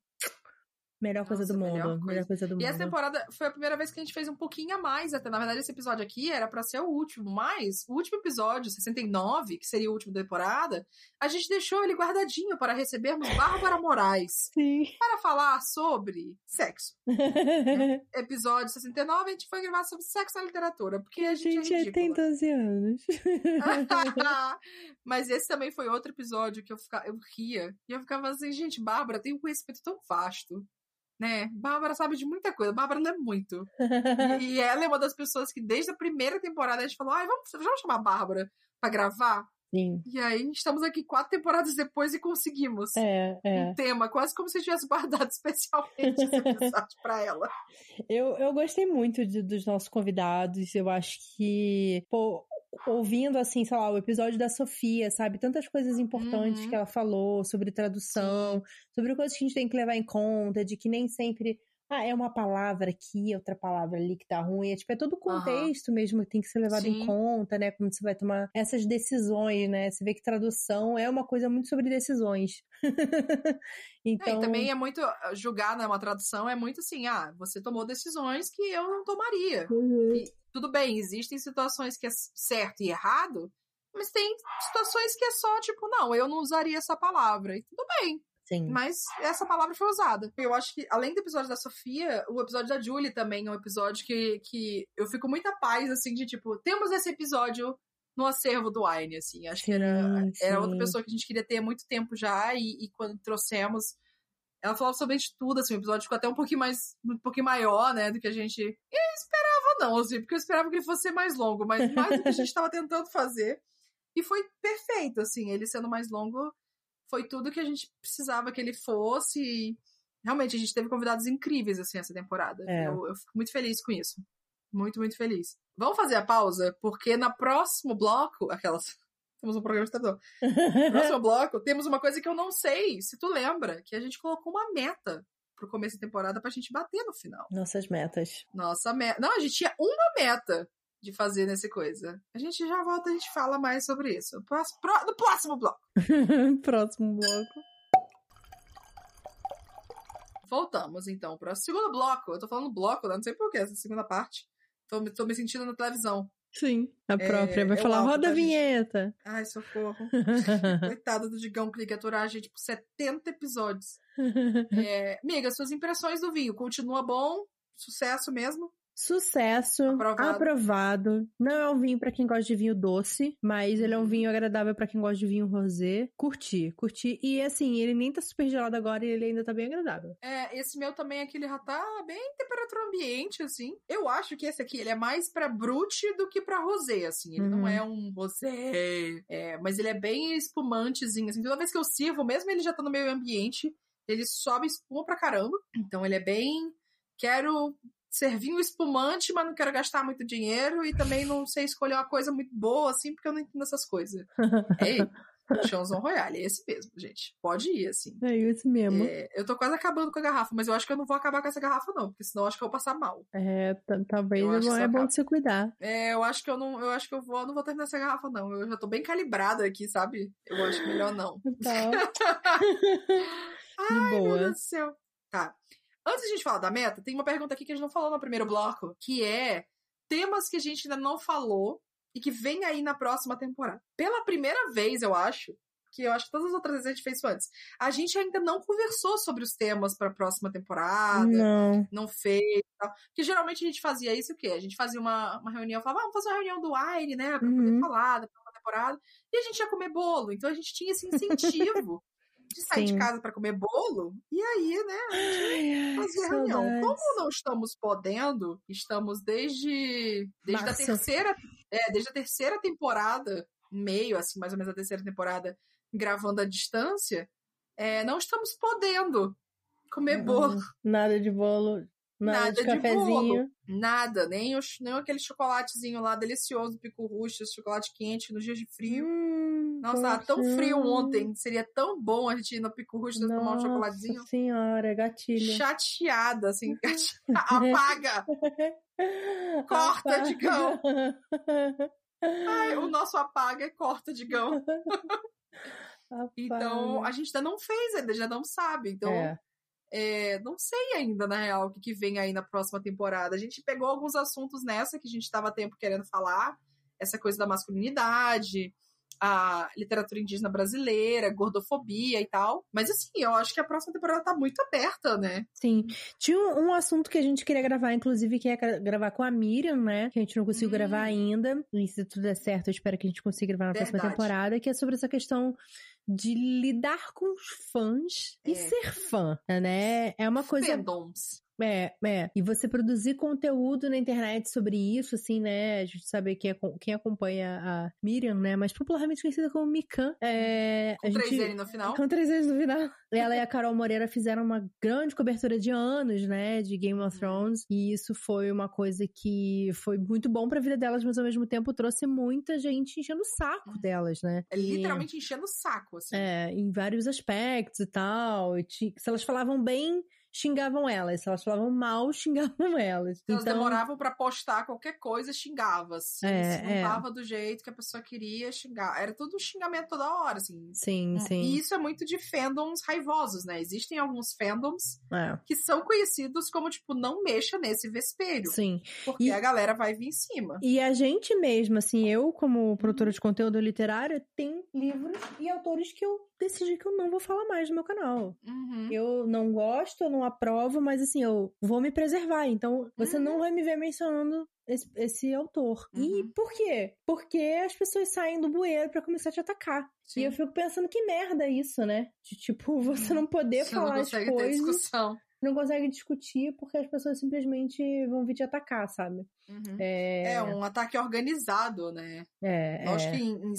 melhor coisa Nossa, do mundo. melhor Melhor coisa, do E mundo. essa temporada foi a primeira vez que a gente fez um pouquinho a mais, até. Na verdade, esse episódio aqui era pra ser o último, mas o último episódio, 69, que seria o último da temporada, a gente deixou ele guardadinho para recebermos Bárbara Moraes Sim. para falar sobre sexo. Episódio 69, a gente foi gravar sobre sexo na literatura, porque a a gente, gente é tem ridícula. 12 anos. Mas esse também foi outro episódio que eu, fica, eu ria. E eu ficava assim, gente, Bárbara tem um conhecimento tão vasto. Né? Bárbara sabe de muita coisa. Bárbara lê muito. E, ela é uma das pessoas que, desde a primeira temporada, a gente falou: ai, vamos, vamos chamar a Bárbara pra gravar? Sim. E aí, estamos aqui quatro temporadas depois e conseguimos. É, é. Um tema, quase como se tivesse guardado especialmente esse episódio pra ela. Eu, eu gostei muito de- dos nossos convidados. Eu acho que, pô, ouvindo, assim, sei lá, o episódio da Sofia, sabe? Tantas coisas importantes Uhum. que ela falou sobre tradução, sobre coisas que a gente tem que levar em conta, de que nem sempre. Ah, é uma palavra aqui, outra palavra ali que tá ruim. É, tipo, é todo o contexto mesmo que tem que ser levado em Sim. conta, né? Quando você vai tomar essas decisões, né? Você vê que tradução é uma coisa muito sobre decisões. É, então, e também é muito. Julgar, né? Uma tradução é muito assim: ah, você tomou decisões que eu não tomaria. Uhum. E, tudo bem, existem situações que é certo e errado, mas tem situações que é só tipo, não, eu não usaria essa palavra. E tudo bem, sim. mas essa palavra foi usada. Eu acho que, além do episódio da Sofia, o episódio da Julie também é um episódio que, que eu fico muito a paz, assim, de tipo, temos esse episódio no acervo do Wine, assim. Acho que era, Sim, era sim. outra pessoa que a gente queria ter há muito tempo já, e, e quando trouxemos. Ela falava sobre tudo, assim, o episódio ficou até um pouquinho mais, um pouquinho maior, né, do que a gente esperava não, assim, porque eu esperava que ele fosse ser mais longo, mas mais do que a gente estava tentando fazer. E foi perfeito, assim, ele sendo mais longo, foi tudo que a gente precisava que ele fosse. E realmente, a gente teve convidados incríveis, assim, essa temporada. É. Eu, eu fico muito feliz com isso. Muito, muito feliz. Vamos fazer a pausa, porque no próximo bloco, aquelas. Temos um programa de tradução. No próximo bloco, temos uma coisa que eu não sei se tu lembra, que a gente colocou uma meta pro começo da temporada pra gente bater no final. Nossas metas. Nossa meta. Não, a gente tinha uma meta de fazer nessa coisa. A gente já volta, a gente fala mais sobre isso. No próximo, pro- no próximo bloco. Próximo bloco. Voltamos, então, para o segundo bloco. Eu tô falando bloco, não sei porquê, essa segunda parte. Tô, tô me sentindo na televisão. Sim. A própria. Vai é o falar, roda a tá, gente? vinheta. Ai, socorro. Coitado do Digão que liga aturar a gente por 70 episódios. É, amiga, suas impressões do vinho. Continua bom? Sucesso mesmo? Sucesso, Aprovado. aprovado. Não é um vinho pra quem gosta de vinho doce, mas ele é um Uhum. vinho agradável pra quem gosta de vinho rosé. Curti, curti. E assim, ele nem tá super gelado agora e ele ainda tá bem agradável. É, esse meu também aqui, ele já tá bem temperatura ambiente, assim. Eu acho que esse aqui, ele é mais pra brute do que pra rosé, assim. Ele não Uhum. é um rosé, é, mas ele é bem espumantezinho, assim. Toda vez que eu sirvo, mesmo ele já tá no meio ambiente, ele sobe espuma pra caramba. Então ele é bem... Quero servir um espumante, mas não quero gastar muito dinheiro e também não sei escolher uma coisa muito boa, assim, porque eu não entendo essas coisas. Ei, Chanson Royale, é esse mesmo, gente. Pode ir, assim. É isso mesmo. É, eu tô quase acabando com a garrafa, mas eu acho que eu não vou acabar com essa garrafa, não, porque senão eu acho que eu vou passar mal. É, talvez Eu é bom, é bom se cuidar. É, eu acho que eu não, eu acho que eu vou, não vou terminar essa garrafa, não. Eu já tô bem calibrada aqui, sabe? Eu acho melhor não. Tá. Ai, De meu Deus boa. do céu. Tá. Antes de a gente falar da meta, tem uma pergunta aqui que a gente não falou no primeiro bloco, que é temas que a gente ainda não falou e que vem aí na próxima temporada. Pela primeira vez, eu acho, que eu acho que todas as outras vezes a gente fez isso antes, a gente ainda não conversou sobre os temas pra próxima temporada. Não. não fez tal. Porque geralmente a gente fazia isso o quê? A gente fazia uma, uma reunião, falava, ah, vamos fazer uma reunião do Wine, né? Pra poder Uhum. falar da próxima temporada. E a gente ia comer bolo. Então a gente tinha esse incentivo de sair de Sim. casa pra comer bolo. E aí, né, a gente Ai, ai, fazia reunião. saudades. Como não estamos podendo, estamos desde, desde a terceira, é, desde a terceira temporada, meio, assim, mais ou menos a terceira temporada, gravando à distância, é, não estamos podendo comer bolo. Hum, Nada de bolo, nada, Nada de de cafezinho. Nada, nem, os, nem aquele chocolatezinho lá delicioso Pico esse chocolate quente nos dias de frio. Hum, Nossa, tava tão frio ontem. Seria tão bom a gente ir no Pico Russo tomar um chocolatezinho. senhora, gatilho. Chateada, assim. Apaga! Corta, Digão. Ai, o nosso apaga e corta, digão. Então, a gente ainda não fez, ainda já não sabe. Então, É. é, não sei ainda, na real, o que, que vem aí na próxima temporada. A gente pegou alguns assuntos nessa que a gente estava tempo querendo falar. Essa coisa da masculinidade, a literatura indígena brasileira, gordofobia e tal. Mas assim, eu acho que a próxima temporada tá muito aberta, né? Sim. Tinha um, um assunto que a gente queria gravar, inclusive, que é gra- gravar com a Miriam, né? Que a gente não conseguiu Hum. gravar ainda. E se tudo der certo, eu espero que a gente consiga gravar na próxima Verdade. temporada, que é sobre essa questão de lidar com os fãs e É. ser fã, né? É uma coisa Fandoms. É, é. E você produzir conteúdo na internet sobre isso, assim, né? A gente sabe que é, quem acompanha a Miriam, né? Mas popularmente conhecida como Mikan. É, Com três gente... N no final. Com três vezes no final. Ela e a Carol Moreira fizeram uma grande cobertura de anos, né? De Game of Thrones. E isso foi uma coisa que foi muito bom pra vida delas, mas ao mesmo tempo trouxe muita gente enchendo o saco delas, né? É E- literalmente enchendo o saco, assim. é, em vários aspectos e tal. E se elas falavam bem, xingavam elas. Se elas falavam mal, xingavam elas. Se elas então, demoravam pra postar qualquer coisa, xingava. Se, É, se não é. tava do jeito que a pessoa queria, xingar. Era tudo um xingamento toda hora, assim. Sim, sim. E isso é muito de fandoms raivosos, né? Existem alguns fandoms É, que são conhecidos como, tipo, não mexa nesse vespeiro. sim. Porque E- a galera vai vir em cima. E a gente mesmo, assim, eu, como produtora de conteúdo literário, tem livros e autores que eu decidi que eu não vou falar mais no meu canal. Uhum. Eu não gosto, eu não aprovo, mas assim, eu vou me preservar. Então, você Uhum. não vai me ver mencionando esse, esse autor. E Uhum. por quê? Porque as pessoas saem do bueiro pra começar a te atacar. Sim. E eu fico pensando que merda é isso, né? De tipo, você não poder Você não falar as consegue ter coisas, discussão. não consegue discutir porque as pessoas simplesmente vão vir te atacar, sabe? Uhum. É. É um ataque organizado, né? É, Lógico é. que em, em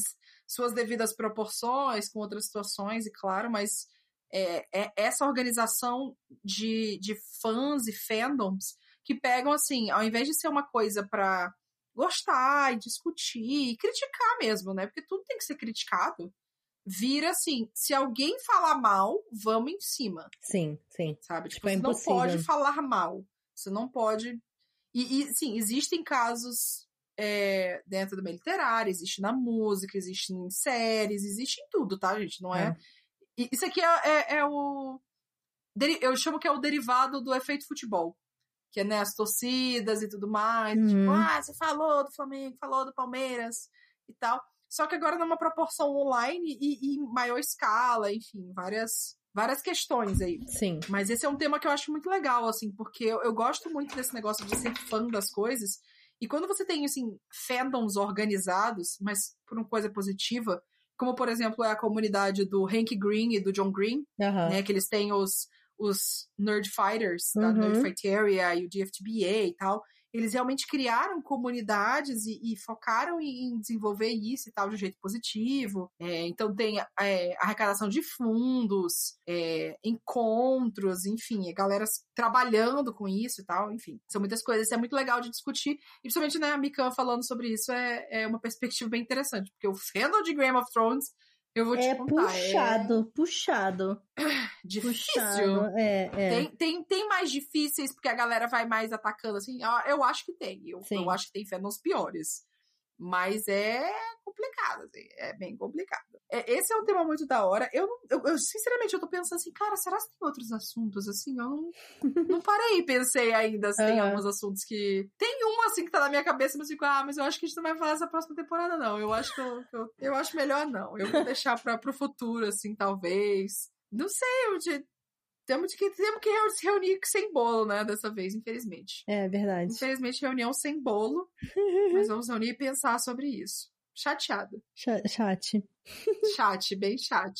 suas devidas proporções, com outras situações, e claro, mas é, é essa organização de, de fãs e fandoms que pegam assim, ao invés de ser uma coisa pra gostar e discutir e criticar mesmo, né? Porque tudo tem que ser criticado. Vira assim, se alguém falar mal, vamos em cima, Sim, sim. sabe? Tipo, Tipo, é você não pode falar mal. Você não pode. E, e sim, existem casos é, dentro do meio literário, existe na música, existe em séries, existe em tudo, tá, gente? Não é. É. E Isso aqui é, é- é o. Eu chamo que é o derivado do efeito futebol. Que é né, as torcidas e tudo mais. Uhum. Tipo, ah, você falou do Flamengo, falou do Palmeiras e tal. Só que agora numa proporção online e, e em maior escala, enfim, várias, várias questões aí. Sim. Mas esse é um tema que eu acho muito legal, assim, porque eu, eu gosto muito desse negócio de ser fã das coisas. E quando você tem, assim, fandoms organizados, mas por uma coisa positiva, como, por exemplo, é a comunidade do Hank Green e do John Green, né? Que eles têm os, os Nerd Fighters, da Uhum. Nerd Fight Area e o DFTBA e tal. Eles realmente criaram comunidades e, e focaram em, desenvolver isso e tal de um jeito positivo. É, então tem é, arrecadação de fundos, é, encontros, enfim, a galera trabalhando com isso e tal, enfim. São muitas coisas, isso é muito legal de discutir. E principalmente, né, a Mikan falando sobre isso é, é uma perspectiva bem interessante, porque o fandom de Game of Thrones, eu vou te É contar, puxado, puxado, é difícil. puxado. É, é. Tem, tem, tem mais difíceis porque a galera vai mais atacando, assim? Eu, acho que tem. Eu, eu acho que tem fandoms piores. Mas é complicado, assim. É bem complicado. É, esse é um tema muito da hora. Eu, eu, eu, sinceramente, eu tô pensando assim, cara, será que tem outros assuntos, assim? Eu não, não parei e pensei ainda se tem Aham. alguns assuntos que... Tem um, assim, que tá na minha cabeça, mas eu fico, ah, mas eu acho que a gente não vai falar essa próxima temporada, não. Eu acho que eu, eu, eu acho melhor não. Eu vou deixar pra, pro futuro, assim, talvez. Não sei, eu temos que, temos que se reunir sem bolo, né, dessa vez, infelizmente. É verdade. Infelizmente, reunião sem bolo, mas vamos reunir e pensar sobre isso. Chateada. Cha- Chat. Chat, bem chat.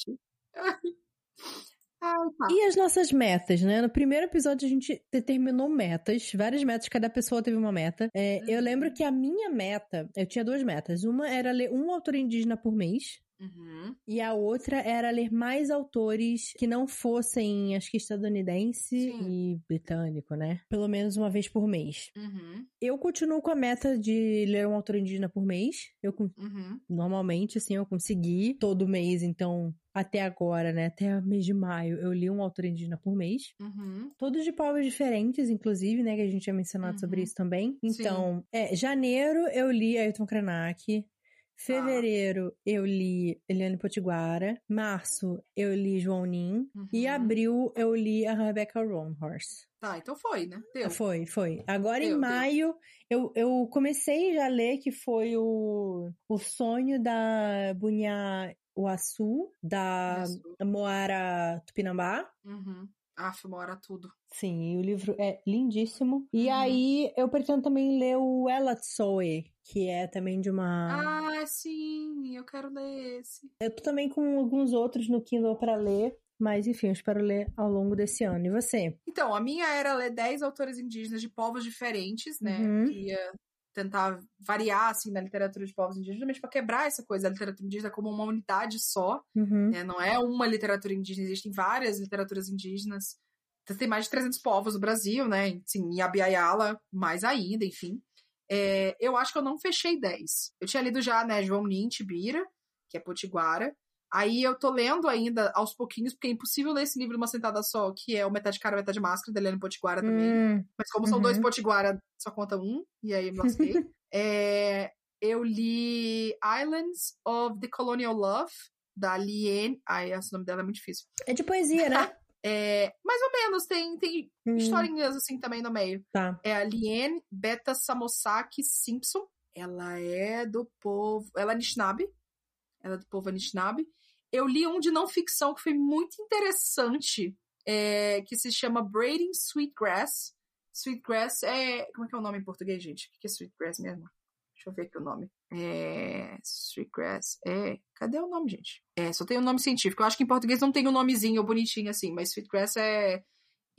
Ai, tá. E as nossas metas, né? No primeiro episódio a gente determinou metas, várias metas, cada pessoa teve uma meta. É, Eu Uhum. lembro que a minha meta, eu tinha duas metas. Uma era ler um autor indígena por mês. Uhum. E a outra era ler mais autores que não fossem, acho que estadunidense Sim. e britânico, né? Pelo menos uma vez por mês. Uhum. Eu continuo com a meta de ler um autor indígena por mês. Eu Uhum. normalmente, assim, eu consegui todo mês, então até agora, né? Até o mês de maio, eu li um autor indígena por mês. Uhum. Todos de povos diferentes, inclusive, né? Que a gente tinha mencionado sobre Uhum. isso também. Então, é, janeiro eu li Ayrton Krenak. Fevereiro eu li Eliane Potiguara. Março eu li João Nin. E Uhum. abril eu li a Rebecca Roanhorse. Tá, então foi, né? Deu. Foi, foi. Agora em Deu, deu. maio eu, eu comecei já a ler que foi o, o sonho da Bunha Uaçu, da. Moara Tupinambá. Uhum. Aff, hora tudo. Sim, e o livro é lindíssimo. E Uhum. aí eu pretendo também ler o Ela Tsoe, que é também de uma. Ah, sim, eu quero ler esse. Eu tô também com alguns outros no Kindle pra ler, mas enfim, eu espero ler ao longo desse ano. E você? Então, a minha era ler 10 autores indígenas de povos diferentes, né? Uhum. Queria tentar variar, assim, na literatura de povos indígenas, justamente pra quebrar essa coisa da literatura indígena como uma unidade só, Uhum. né? Não é uma literatura indígena, existem várias literaturas indígenas. Então, Tem mais de 300 povos no Brasil, né? Sim, e a Biayala, mais ainda, enfim. É, eu acho que eu não fechei 10. Eu tinha lido já, né, João Nin, Tibira, que é Potiguara. Aí eu tô lendo ainda aos pouquinhos, porque é impossível ler esse livro numa sentada só, que é o Metade Cara, Metade Máscara, da Eliane Potiguara também. Hum, Mas como são Uhum. dois Potiguara, só conta um, e aí eu me lasquei. É, eu li Islands of the Colonial Love, da Liane. Ai, esse nome dela é muito difícil. É de poesia, né? É, mais ou menos, tem, tem Hum, historinhas assim também no meio. Tá. É a Liane Beta Samosaki Simpson. Ela é do povo. Ela é Anishinaabe. Ela é do povo Anishinaabe. Eu li um de não ficção que foi muito interessante, é, que se chama Braiding Sweetgrass. Sweetgrass é. Como é que é o nome em português, gente? O que é Sweetgrass mesmo? Deixa eu ver aqui o nome. É. Sweetgrass. É. Cadê o nome, gente? É, só tem o nome científico. Eu acho que em português não tem um nomezinho bonitinho assim, mas Sweetgrass é.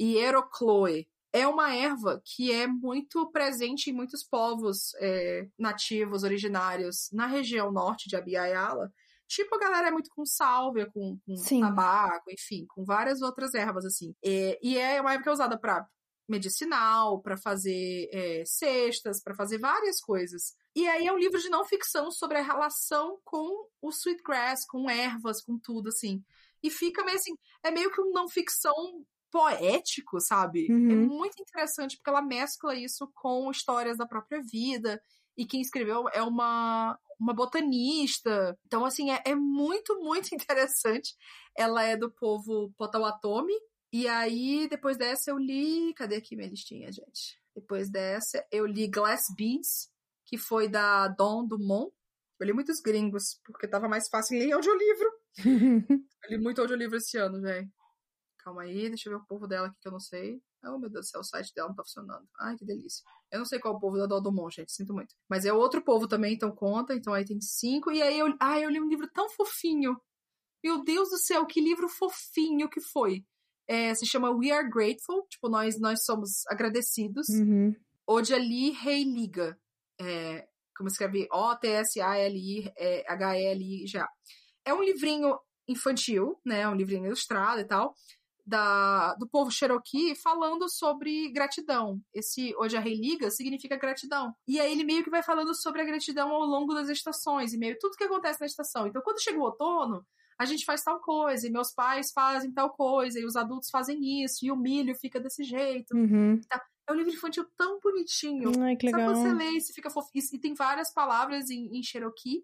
Hierocloe. É uma erva que é muito presente em muitos povos é, nativos, originários, na região norte de Abiyala. Tipo, a galera é muito com sálvia, com, com tabaco, enfim, com várias outras ervas, assim. É, e é uma erva que é usada para medicinal, para fazer é, cestas, para fazer várias coisas. E aí é um livro de não ficção sobre a relação com o sweetgrass, com ervas, com tudo, assim. E fica meio assim, é meio que um não ficção poético, sabe? É Uhum. muito interessante porque ela mescla isso com histórias da própria vida. E quem escreveu é uma, uma botanista. Então, assim, é, é muito, muito interessante. Ela é do povo Potawatomi. E aí, depois dessa, eu li. Cadê aqui minha listinha, gente? Depois dessa, eu li Glass Beans, que foi da Don Dumont. Eu li muitos gringos, porque tava mais fácil ler audiolivro. Eu li muito audiolivro esse ano, velho. Calma aí, deixa eu ver o povo dela aqui que eu não sei. Oh, meu Deus do céu, o site dela não tá funcionando. Ai, que delícia. Eu não sei qual é o povo da Dodumont, gente, sinto muito. Mas é outro povo também, então conta. Então aí tem cinco. E aí eu, ai, eu li um livro tão fofinho. Meu Deus do céu, que livro fofinho que foi. É, se chama We Are Grateful, tipo, nós, nós somos agradecidos. Uhum. Ojali Reiliga. É, como escreve O-T-S-A-L-I-H-L-I-G-A. É um livrinho infantil, né? Um livrinho ilustrado e tal, da, do povo Cherokee falando sobre gratidão. Esse Ojali Liga significa gratidão. E aí ele meio que vai falando sobre a gratidão ao longo das estações e meio tudo que acontece na estação. Então, quando chega o outono, a gente faz tal coisa, e meus pais fazem tal coisa, e os adultos fazem isso, e o milho fica desse jeito. Uhum. É um livro infantil tão bonitinho. Ai, que legal. Sabe, você lê e fica fofo. E, e tem várias palavras em, em Cherokee.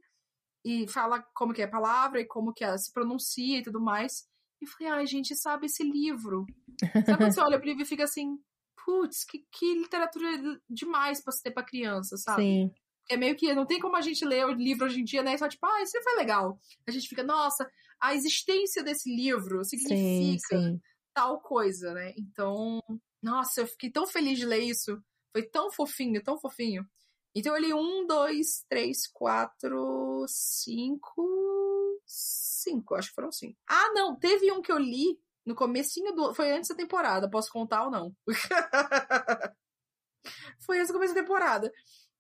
E fala como que é a palavra e como que ela se pronuncia e tudo mais. E eu falei, ai, gente, sabe esse livro? Sabe quando você olha pro livro e fica assim, putz, que, que literatura demais pra se ter pra criança, sabe? Sim. É meio que não tem como a gente ler o livro hoje em dia, né? Só tipo, ah, isso foi legal. A gente fica, nossa, a existência desse livro Sim, significa sim. tal coisa, né? Então, nossa, eu fiquei tão feliz de ler isso. Foi tão fofinho, tão fofinho. Então eu li um, dois, três, quatro, cinco. cinco, acho que foram cinco. Ah, não, teve um que eu li no comecinho do... Foi antes da temporada, posso contar ou não? foi antes do começo da temporada.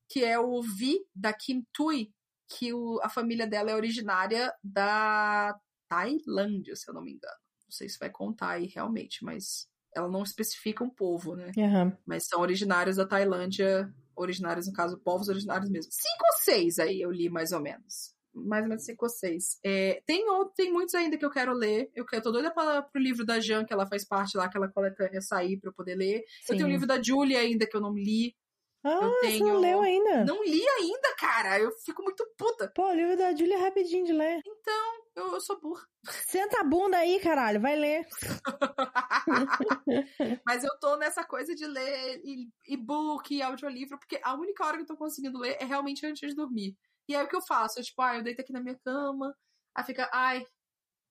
Que é o Vi, da Kim Tui, que o, a família dela é originária da Tailândia, se eu não me engano. Não sei se vai contar aí realmente, mas ela não especifica um povo, né? Aham. Mas são originários da Tailândia, originários, no caso, povos originários mesmo. Cinco ou seis aí eu li, mais ou menos. Mais ou menos cinco ou seis. É, tem, outro, tem muitos ainda que eu quero ler. Eu, eu tô doida pra, pro livro da Jan, que ela faz parte lá, aquela coletânea sair pra eu poder ler. Sim. Eu tenho o livro da Julia ainda que eu não li. Ah, Eu você tenho- não leu ainda? Não li ainda, cara. Eu fico muito puta. Pô, o livro da Julia é rapidinho de ler. Eu, eu sou burra. Senta a bunda aí, caralho, vai ler. Mas eu tô nessa coisa de ler e- e-book e audiolivro, porque a única hora que eu tô conseguindo ler é realmente antes de dormir. E aí o que eu faço? Eu, tipo, ah, eu deito aqui na minha cama, aí fica, ai,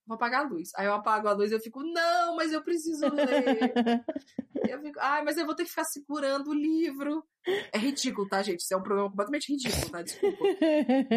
vou apagar a luz. Aí eu apago a luz e eu fico, não, mas eu preciso ler. E eu fico, ai, mas eu vou ter que ficar segurando o livro. É ridículo, tá, gente? Isso é um problema completamente ridículo, tá? Desculpa.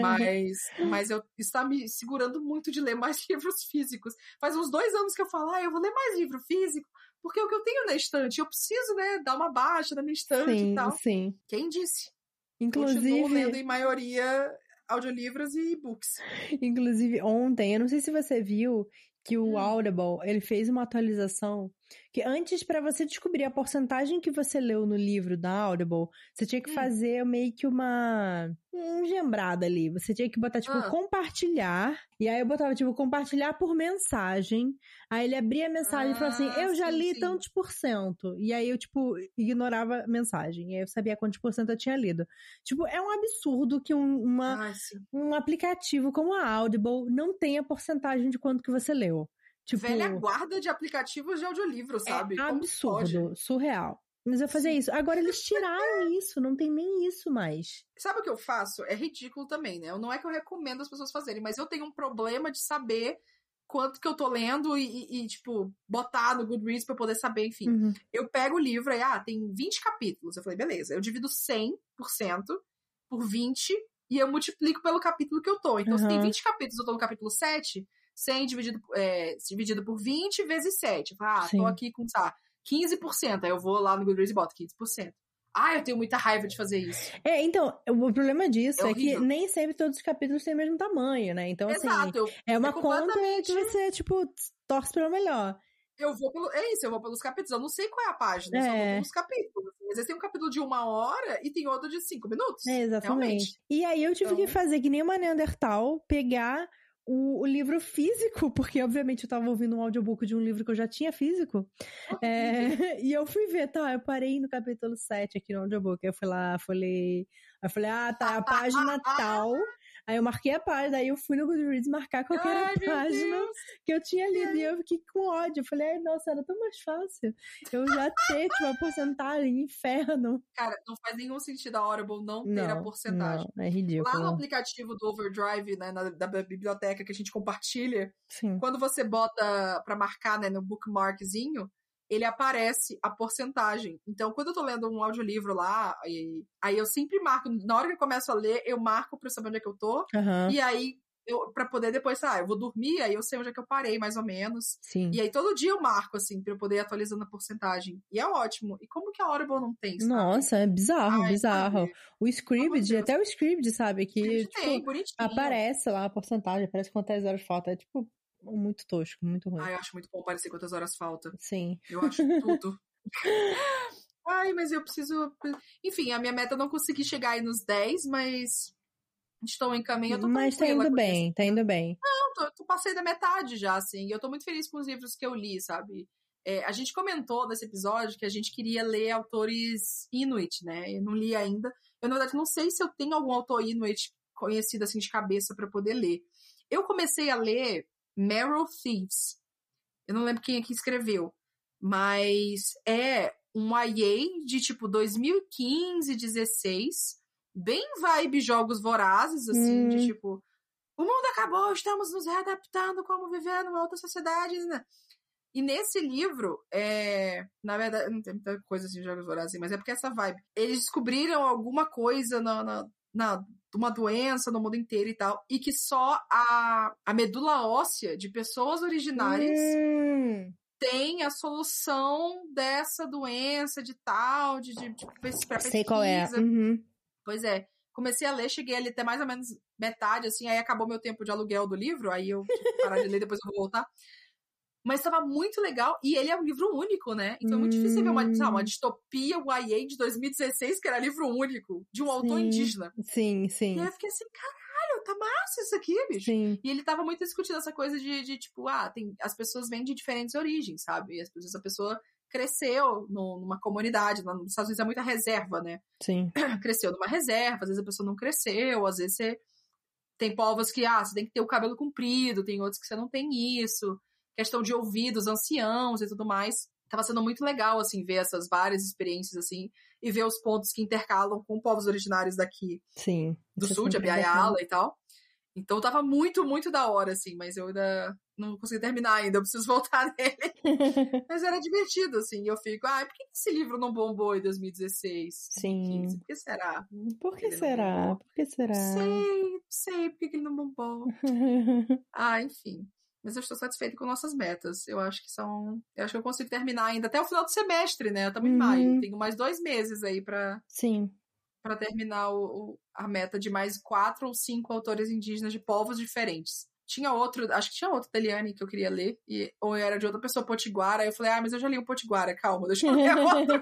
Mas, mas eu está me segurando muito de ler mais livros físicos. Faz uns dois anos que eu falo, ah, eu vou ler mais livro físico, porque é o que eu tenho na estante, eu preciso, né, dar uma baixa na minha estante sim, e tal. sim. Quem disse? Continuo lendo Inclusive, em maioria audiolivros e e-books. inclusive, ontem, eu não sei se você viu que o Hum. Audible, ele fez uma atualização que antes, pra você descobrir a porcentagem que você leu no livro da Audible, você tinha que Hum. fazer meio que uma um gembrada ali. Você tinha que botar, tipo, Ah. compartilhar. E aí eu botava, tipo, compartilhar por mensagem. Aí ele abria a mensagem e falava assim, Ah, eu já sim, li sim. tantos por cento. E aí eu, tipo, ignorava a mensagem. E aí eu sabia quantos por cento eu tinha lido. Tipo, é um absurdo que um- uma, sim. um aplicativo como a Audible não tenha porcentagem de quanto que você leu. Tipo, Velha guarda de aplicativos de audiolivro, sabe? é absurdo, pode? surreal. Mas eu fazia Sim. isso. Agora eles tiraram isso, não tem nem isso mais. Sabe o que eu faço? É ridículo também, né? Não é que eu recomendo as pessoas fazerem, mas eu tenho um problema de saber quanto que eu tô lendo e, e- e, tipo, botar no Goodreads pra eu poder saber, enfim. Uhum. Eu pego o livro aí, ah, tem 20 capítulos. Eu falei, beleza, eu divido 100% por 20 e eu multiplico pelo capítulo que eu tô. Então, se tem Aham. 20 capítulos, eu tô no capítulo 7, 100 dividido, é, dividido por 20 vezes 7. Eu falo, ah, Sim. tô aqui com, sei lá, 15%. Aí eu vou lá no Goodreads e boto 15%. Ah, eu tenho muita raiva de fazer isso. É, então, o problema disso É é, que nem sempre todos os capítulos têm o mesmo tamanho, né? Então, assim, Exato, eu, é uma é conta completamente- que você, tipo, torce pelo melhor. eu vou pelo. É isso, eu vou pelos capítulos. Eu não sei qual é a página, eu só vou É. pelos capítulos. Às vezes tem um capítulo de uma hora e tem outro de cinco minutos. É, exatamente. Realmente. E aí eu tive que Então- fazer que nem uma Neandertal, pegar o, o livro físico, porque obviamente eu tava ouvindo um audiobook de um livro que eu já tinha físico. É, e eu fui ver, tá, eu parei no capítulo 7 aqui no audiobook. Eu fui lá, falei. Eu falei, ah, tá, a página tal. Aí eu marquei a página, aí eu fui no Goodreads marcar qual que era Ai, página que eu tinha lido. E eu fiquei com ódio. Eu falei, ai, nossa, era tão mais fácil. Eu já ter, tipo, a porcentagem, inferno. Cara, não faz nenhum sentido a Audible não ter a porcentagem. não, é Lá no ridículo. aplicativo do Overdrive, né, na, da biblioteca que a gente compartilha, Sim. quando você bota pra marcar, né, no bookmarkzinho, ele aparece a porcentagem. Então, quando eu tô lendo um audiolivro lá, e, aí eu sempre marco, na hora que eu começo a ler, eu marco pra eu saber onde é que eu tô, Aham, e aí, eu, pra poder depois, ah, eu vou dormir, aí eu sei onde é que eu parei, mais ou menos. sim. E aí, todo dia eu marco, assim, pra eu poder ir atualizando a porcentagem. E é ótimo. E como que a Audible não tem, sabe? Nossa, é bizarro, Ai, bizarro. sabe? O Scribd, até o Scribd, sabe? Que, tipo, tem, aparece lá a porcentagem, aparece quantas horas falta. É, tipo, muito tosco, muito ruim. Ai, eu acho muito bom parecer quantas horas falta. Sim. Eu acho tudo. Ai, mas eu preciso. Enfim, a minha meta é não conseguir chegar aí nos 10, mas estou em caminho. Eu tô Mas tá indo bem, tá indo bem. Não, tô, tô- passei da metade já, assim. E eu tô muito feliz com os livros que eu li, sabe? É, a gente comentou nesse episódio que a gente queria ler autores Inuit, né? Eu não li ainda. Eu, na verdade, não sei se eu tenho algum autor Inuit conhecido assim de cabeça para poder ler. Eu comecei a ler Meryl Thieves. Eu não lembro quem é que escreveu, mas é um YA de tipo 2015, 16, bem vibe jogos vorazes, assim, Hum. de tipo, o mundo acabou, estamos nos readaptando como viver numa outra sociedade, né? E nesse livro, é, na verdade, não tem muita coisa assim de jogos vorazes, mas é porque essa vibe. Eles descobriram alguma coisa na, na- na, uma doença no mundo inteiro e tal, e que só a, a medula óssea de pessoas originárias Hum, tem a solução dessa doença de tal, de, de, de pra pesquisa. sei qual é. Uhum. Pois é. Comecei a ler, cheguei ali até mais ou menos metade, assim, aí acabou meu tempo de aluguel do livro, aí eu tive que parar de ler, depois eu vou voltar. Mas estava muito legal, e ele é um livro único, né? Então é muito difícil ver uma, Hum. sabe, uma distopia YA de 2016, que era livro único, de um autor Sim. indígena. Sim, sim. E aí eu fiquei assim, caralho, tá massa isso aqui, bicho. Sim. E ele tava muito discutindo essa coisa de, de, tipo, ah, tem, as pessoas vêm de diferentes origens, sabe? E as pessoas, a pessoa cresceu no- numa comunidade, nos Estados Unidos é muita reserva, né? Sim. cresceu numa reserva, às vezes a pessoa não cresceu, às vezes você tem povos que, ah, você tem que ter o cabelo comprido, tem outros que você não tem isso, questão de ouvidos, anciãos e tudo mais. Tava sendo muito legal, assim, ver essas várias experiências, assim, e ver os pontos que intercalam com povos originários daqui Sim. do é sul, de Abiyala e tal. Então tava muito, muito da hora, assim, mas eu ainda não consegui terminar ainda, eu preciso voltar nele. Mas era divertido, assim, eu fico, ai, por que esse livro não bombou em 2016? Sim. 2015? Por que será? Por que Ele não será? Por que será? Sei, sei por que que ele não bombou. Ah, enfim. Mas eu estou satisfeita com nossas metas. Eu acho que são. Eu acho que eu consigo terminar ainda até o final do semestre, né? Estamos em Uhum. maio. Tenho mais dois meses aí pra, Sim. pra terminar o, o- a meta de mais quatro ou cinco autores indígenas de povos diferentes. Tinha outro, acho que tinha outro da Eliane que eu queria ler, e, ou era de outra pessoa, Potiguara. Aí eu falei, ah, mas eu já li o Potiguara, calma, deixa eu ler outro.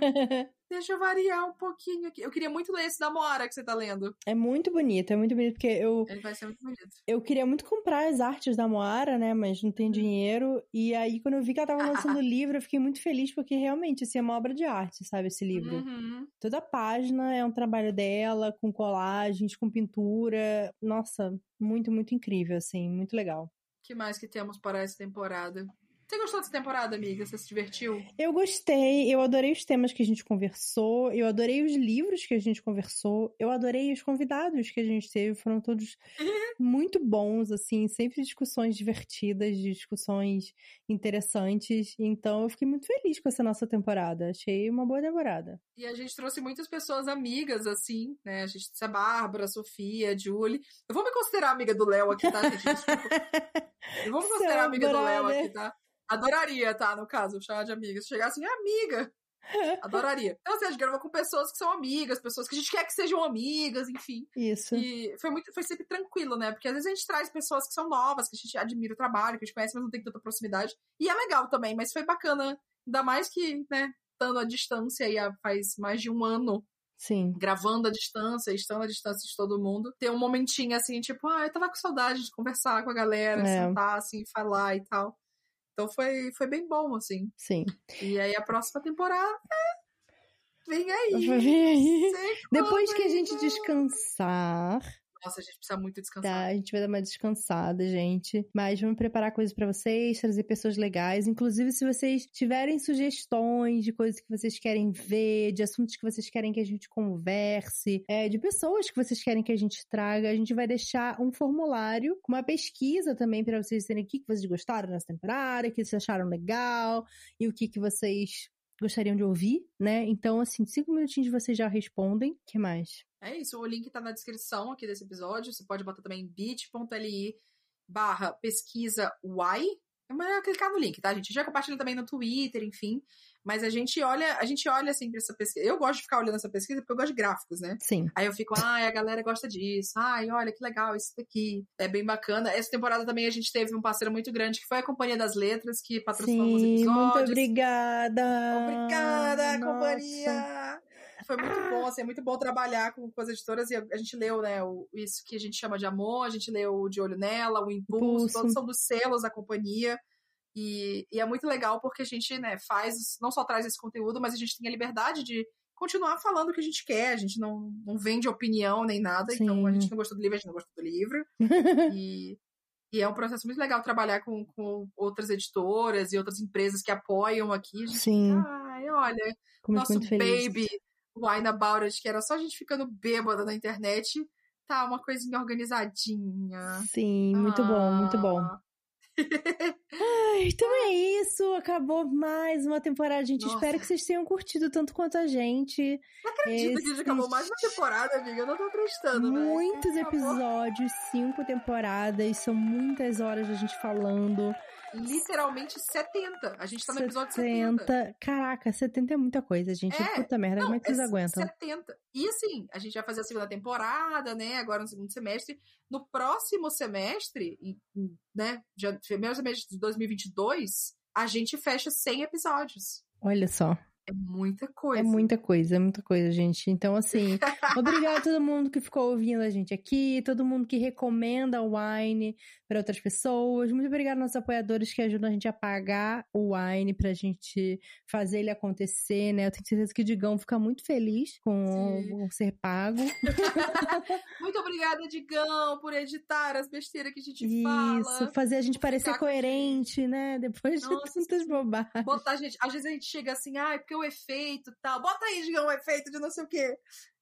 Deixa eu variar um pouquinho aqui. Eu queria muito ler esse da Moara que você tá lendo. É muito bonito, é muito bonito, porque eu, Ele vai ser muito bonito. eu queria muito comprar as artes da Moara, né? Mas não Uhum. tenho dinheiro. E aí, quando eu vi que ela tava lançando o livro, eu fiquei muito feliz, porque realmente, assim, é uma obra de arte, sabe? Esse livro. Uhum. Toda página é um trabalho dela, com colagens, com pintura. Nossa, muito, muito incrível, assim, muito legal. que mais que temos para essa temporada? Você gostou dessa temporada, amiga? Você se divertiu? Eu gostei, eu adorei os temas que a gente conversou, eu adorei os livros que a gente conversou, eu adorei os convidados que a gente teve, foram todos muito bons, assim, sempre discussões divertidas, discussões interessantes. Então eu fiquei muito feliz com essa nossa temporada, achei uma boa temporada. E a gente trouxe muitas pessoas amigas, assim, né? A gente trouxe a Bárbara, a Sofia, a Julie. Eu vou me considerar amiga do Léo aqui, tá, gente? Desculpa. Eu vou me considerar Seu amiga do Léo aqui, tá? Adoraria, tá? No caso, chamar de amiga. Se chegar assim, amiga. Adoraria. Então, assim, a gente gravou com pessoas que são amigas, pessoas que a gente quer que sejam amigas, enfim. Isso. E foi muito, foi sempre tranquilo, né? Porque às vezes a gente traz pessoas que são novas, que a gente admira o trabalho, que a gente conhece, mas não tem tanta proximidade. E é legal também, mas foi bacana. Ainda mais que, né, estando à distância aí há- faz mais de um ano, Sim. gravando à distância, estando à distância de todo mundo, ter um momentinho assim, tipo, ah, eu tava com saudade de conversar com a galera, É. sentar assim, falar e tal. Então foi, foi bem bom, assim. Sim. E aí a próxima temporada. Vem aí. Vem aí. Depois que a gente descansar, Nossa, a gente precisa muito descansar. Tá, a gente vai dar uma descansada, gente. Mas vamos preparar coisas pra vocês, trazer pessoas legais. Inclusive, se vocês tiverem sugestões de coisas que vocês querem ver, de assuntos que vocês querem que a gente converse, é, de pessoas que vocês querem que a gente traga, a gente vai deixar um formulário com uma pesquisa também pra vocês dizerem o que, que vocês gostaram nessa temporada, o que vocês acharam legal e o que, que vocês gostariam de ouvir, né? Então, assim, cinco minutinhos vocês já respondem. O que mais? É isso, o link tá na descrição aqui desse episódio. Você pode botar também bit.ly barra pesquisa Y. É melhor clicar no link, tá, gente? Já compartilha também no Twitter, enfim. Mas a gente olha, a gente olha assim pra essa pesquisa. Eu gosto de ficar olhando essa pesquisa porque eu gosto de gráficos, né? Sim. Aí eu fico, ai, a galera gosta disso. Ai, olha que legal isso daqui. É bem bacana. Essa temporada também a gente teve um parceiro muito grande, que foi a Companhia das Letras, que patrocinou os Sim, episódios. muito obrigada. Obrigada, Nossa. companhia! Foi muito bom, assim, é muito bom trabalhar com, com as editoras e a, a gente leu, né, o, isso que a gente chama de amor, a gente leu o De Olho Nela, o Impulso, Impulso. todos são dos selos da companhia. E, e é muito legal porque a gente, né, faz, não só traz esse conteúdo, mas a gente tem a liberdade de continuar falando o que a gente quer, a gente não, não vende opinião nem nada, então a Sim. gente não gostou do livro, a gente não gostou do livro. E, e é um processo muito legal trabalhar com, com outras editoras e outras empresas que apoiam aqui. A gente Sim. Ai, olha, Ficamos nosso baby Wine About It, que era só a gente ficando bêbada na internet, tá uma coisinha organizadinha. Sim, muito bom, muito bom. Ah. Ai, então é isso. Acabou mais uma temporada, gente. Nossa. Espero que vocês tenham curtido tanto quanto a gente. Não acredito que já acabou mais uma temporada, amiga. Eu não tô acreditando, né? Muitos Acabou episódios, cinco temporadas, são muitas horas da gente falando. Literalmente 70. A gente tá no episódio 70. 70. Caraca, 70 é muita coisa, gente. É, Puta merda, como é que vocês é aguentam? 70. E assim, a gente vai fazer a segunda temporada, né? Agora no segundo semestre. No próximo semestre, em- em, né? Já, primeiro semestre de 2022, a gente fecha 100 episódios. Olha só. É muita coisa. É muita coisa, é muita coisa, gente. Então, assim, obrigado a todo mundo que ficou ouvindo a gente aqui, todo mundo que recomenda o Wine para outras pessoas. Muito obrigado aos nossos apoiadores que ajudam a gente a pagar o Wine pra gente fazer ele acontecer, né? Eu tenho certeza que o Digão fica muito feliz com Sim. ser pago. Muito obrigada, Digão, por editar as besteiras que a gente Isso, fala. fazer a gente parecer coerente, né? Depois de Nossa, tantas sim. bobagens. Botar, gente, às vezes a gente chega assim, ai, porque o efeito e tal. Bota aí, Digão, o efeito de não sei o quê.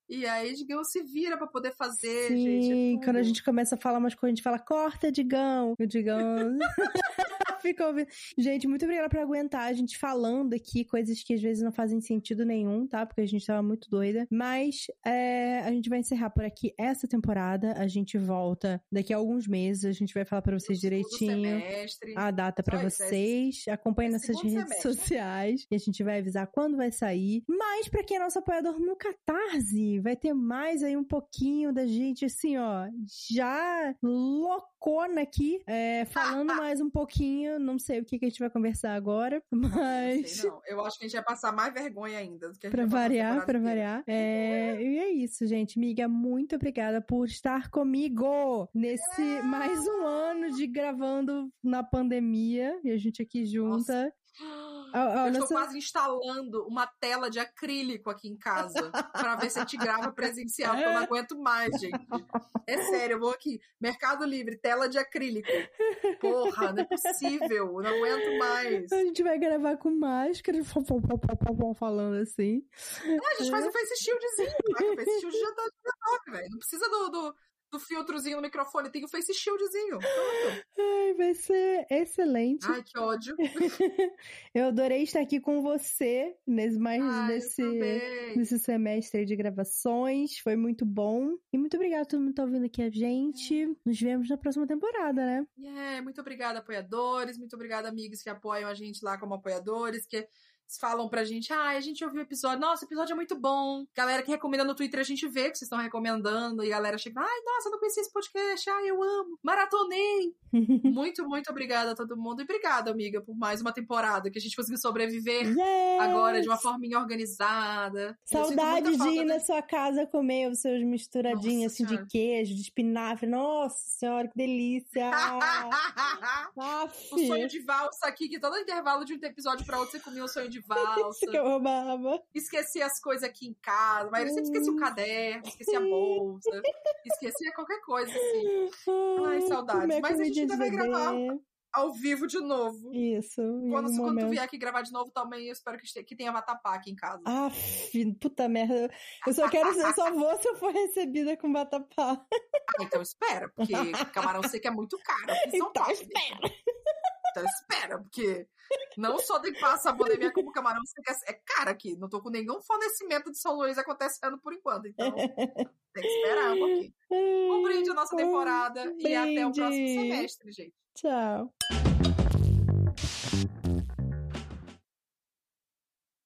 E aí, Digão se vira pra poder fazer, Sim, gente. é quando a gente começa a falar umas coisas, a gente fala, corta, Digão. O Digão fica ouvindo. Gente, muito obrigada por aguentar a gente falando aqui coisas que às vezes não fazem sentido nenhum, tá? Porque a gente tava muito doida. Mas é, a gente vai encerrar por aqui essa temporada. A gente volta daqui a alguns meses. A gente vai falar pra vocês direitinho semestre. a data isso, é vocês. Acompanhe é nossas redes semestre. sociais e a gente vai avisar quando vai sair. Mas pra quem é nosso apoiador no Catarse, vai ter mais aí um pouquinho da gente assim, ó, já loucona aqui, é, falando mais um pouquinho. Não sei o que, que a gente vai conversar agora, Não mas sei, não. Eu acho que a gente vai passar mais vergonha ainda do que a gente Pra variar, pra variar. É, e é isso, gente. Miga, muito obrigada por estar comigo nesse mais um ano de gravando na pandemia. E a gente aqui junta. A- a Eu estou quase instalando uma tela de acrílico aqui em casa pra ver se a gente grava presencial, porque eu não aguento mais, gente. É sério, eu vou aqui. Mercado Livre, tela de acrílico. Porra, não é possível, eu não aguento mais. A gente vai gravar com máscara, falando assim. Ah, a gente faz um face shieldzinho. O face shield já tá já velho. Não precisa do, do, do filtrozinho no microfone, tem o face shieldzinho. Pronto. Ai, vai ser excelente. Ai, que ódio. Eu adorei estar aqui com você nesse, mais Ai, nesse, nesse semestre de gravações. Foi muito bom. E muito obrigada a todo mundo que tá ouvindo aqui a gente. Nos vemos na próxima temporada, né? Yeah, muito obrigada, apoiadores. Muito obrigada, amigos que apoiam a gente lá como apoiadores, que falam pra gente, ah, a gente ouviu o episódio, nossa, o episódio é muito bom. Galera que recomenda no Twitter, a gente vê que vocês estão recomendando, e a galera chega, ai, nossa, eu não conhecia esse podcast, ai, eu amo, maratonei. muito, muito obrigada a todo mundo, e obrigada, amiga, por mais uma temporada que a gente conseguiu sobreviver Yes! agora de uma forminha organizada. Saudade de ir na sua casa comer os seus misturadinhos Nossa assim de queijo, de espinafre. Nossa senhora, que delícia! Aff, o sonho de valsa aqui, que todo intervalo de um episódio pra outro você comia o sonho de valsa. Isso que eu amava. esqueci as coisas aqui em casa, mas eu sempre esqueci o caderno, esqueci a bolsa, esquecia qualquer coisa, assim, Ai, saudades. comer Mas a gente ainda de vai gravar. ao vivo de novo. Isso, Quando, algum quando tu vier aqui gravar de novo também, eu espero que, que tenha vatapá aqui em casa. Aff, puta merda. Eu só quero, eu só vou se eu for recebida com vatapá. Ah, então espera, porque camarão seco é muito caro aqui em São Então Paulo. espera. Então espera, porque não só tem que passar a pandemia, como camarão seco é, é caro aqui. Não tô com nenhum fornecimento de São Luís acontecendo por enquanto, então tem que esperar um pouquinho. Um brinde à nossa temporada e até o próximo semestre, gente. Tchau.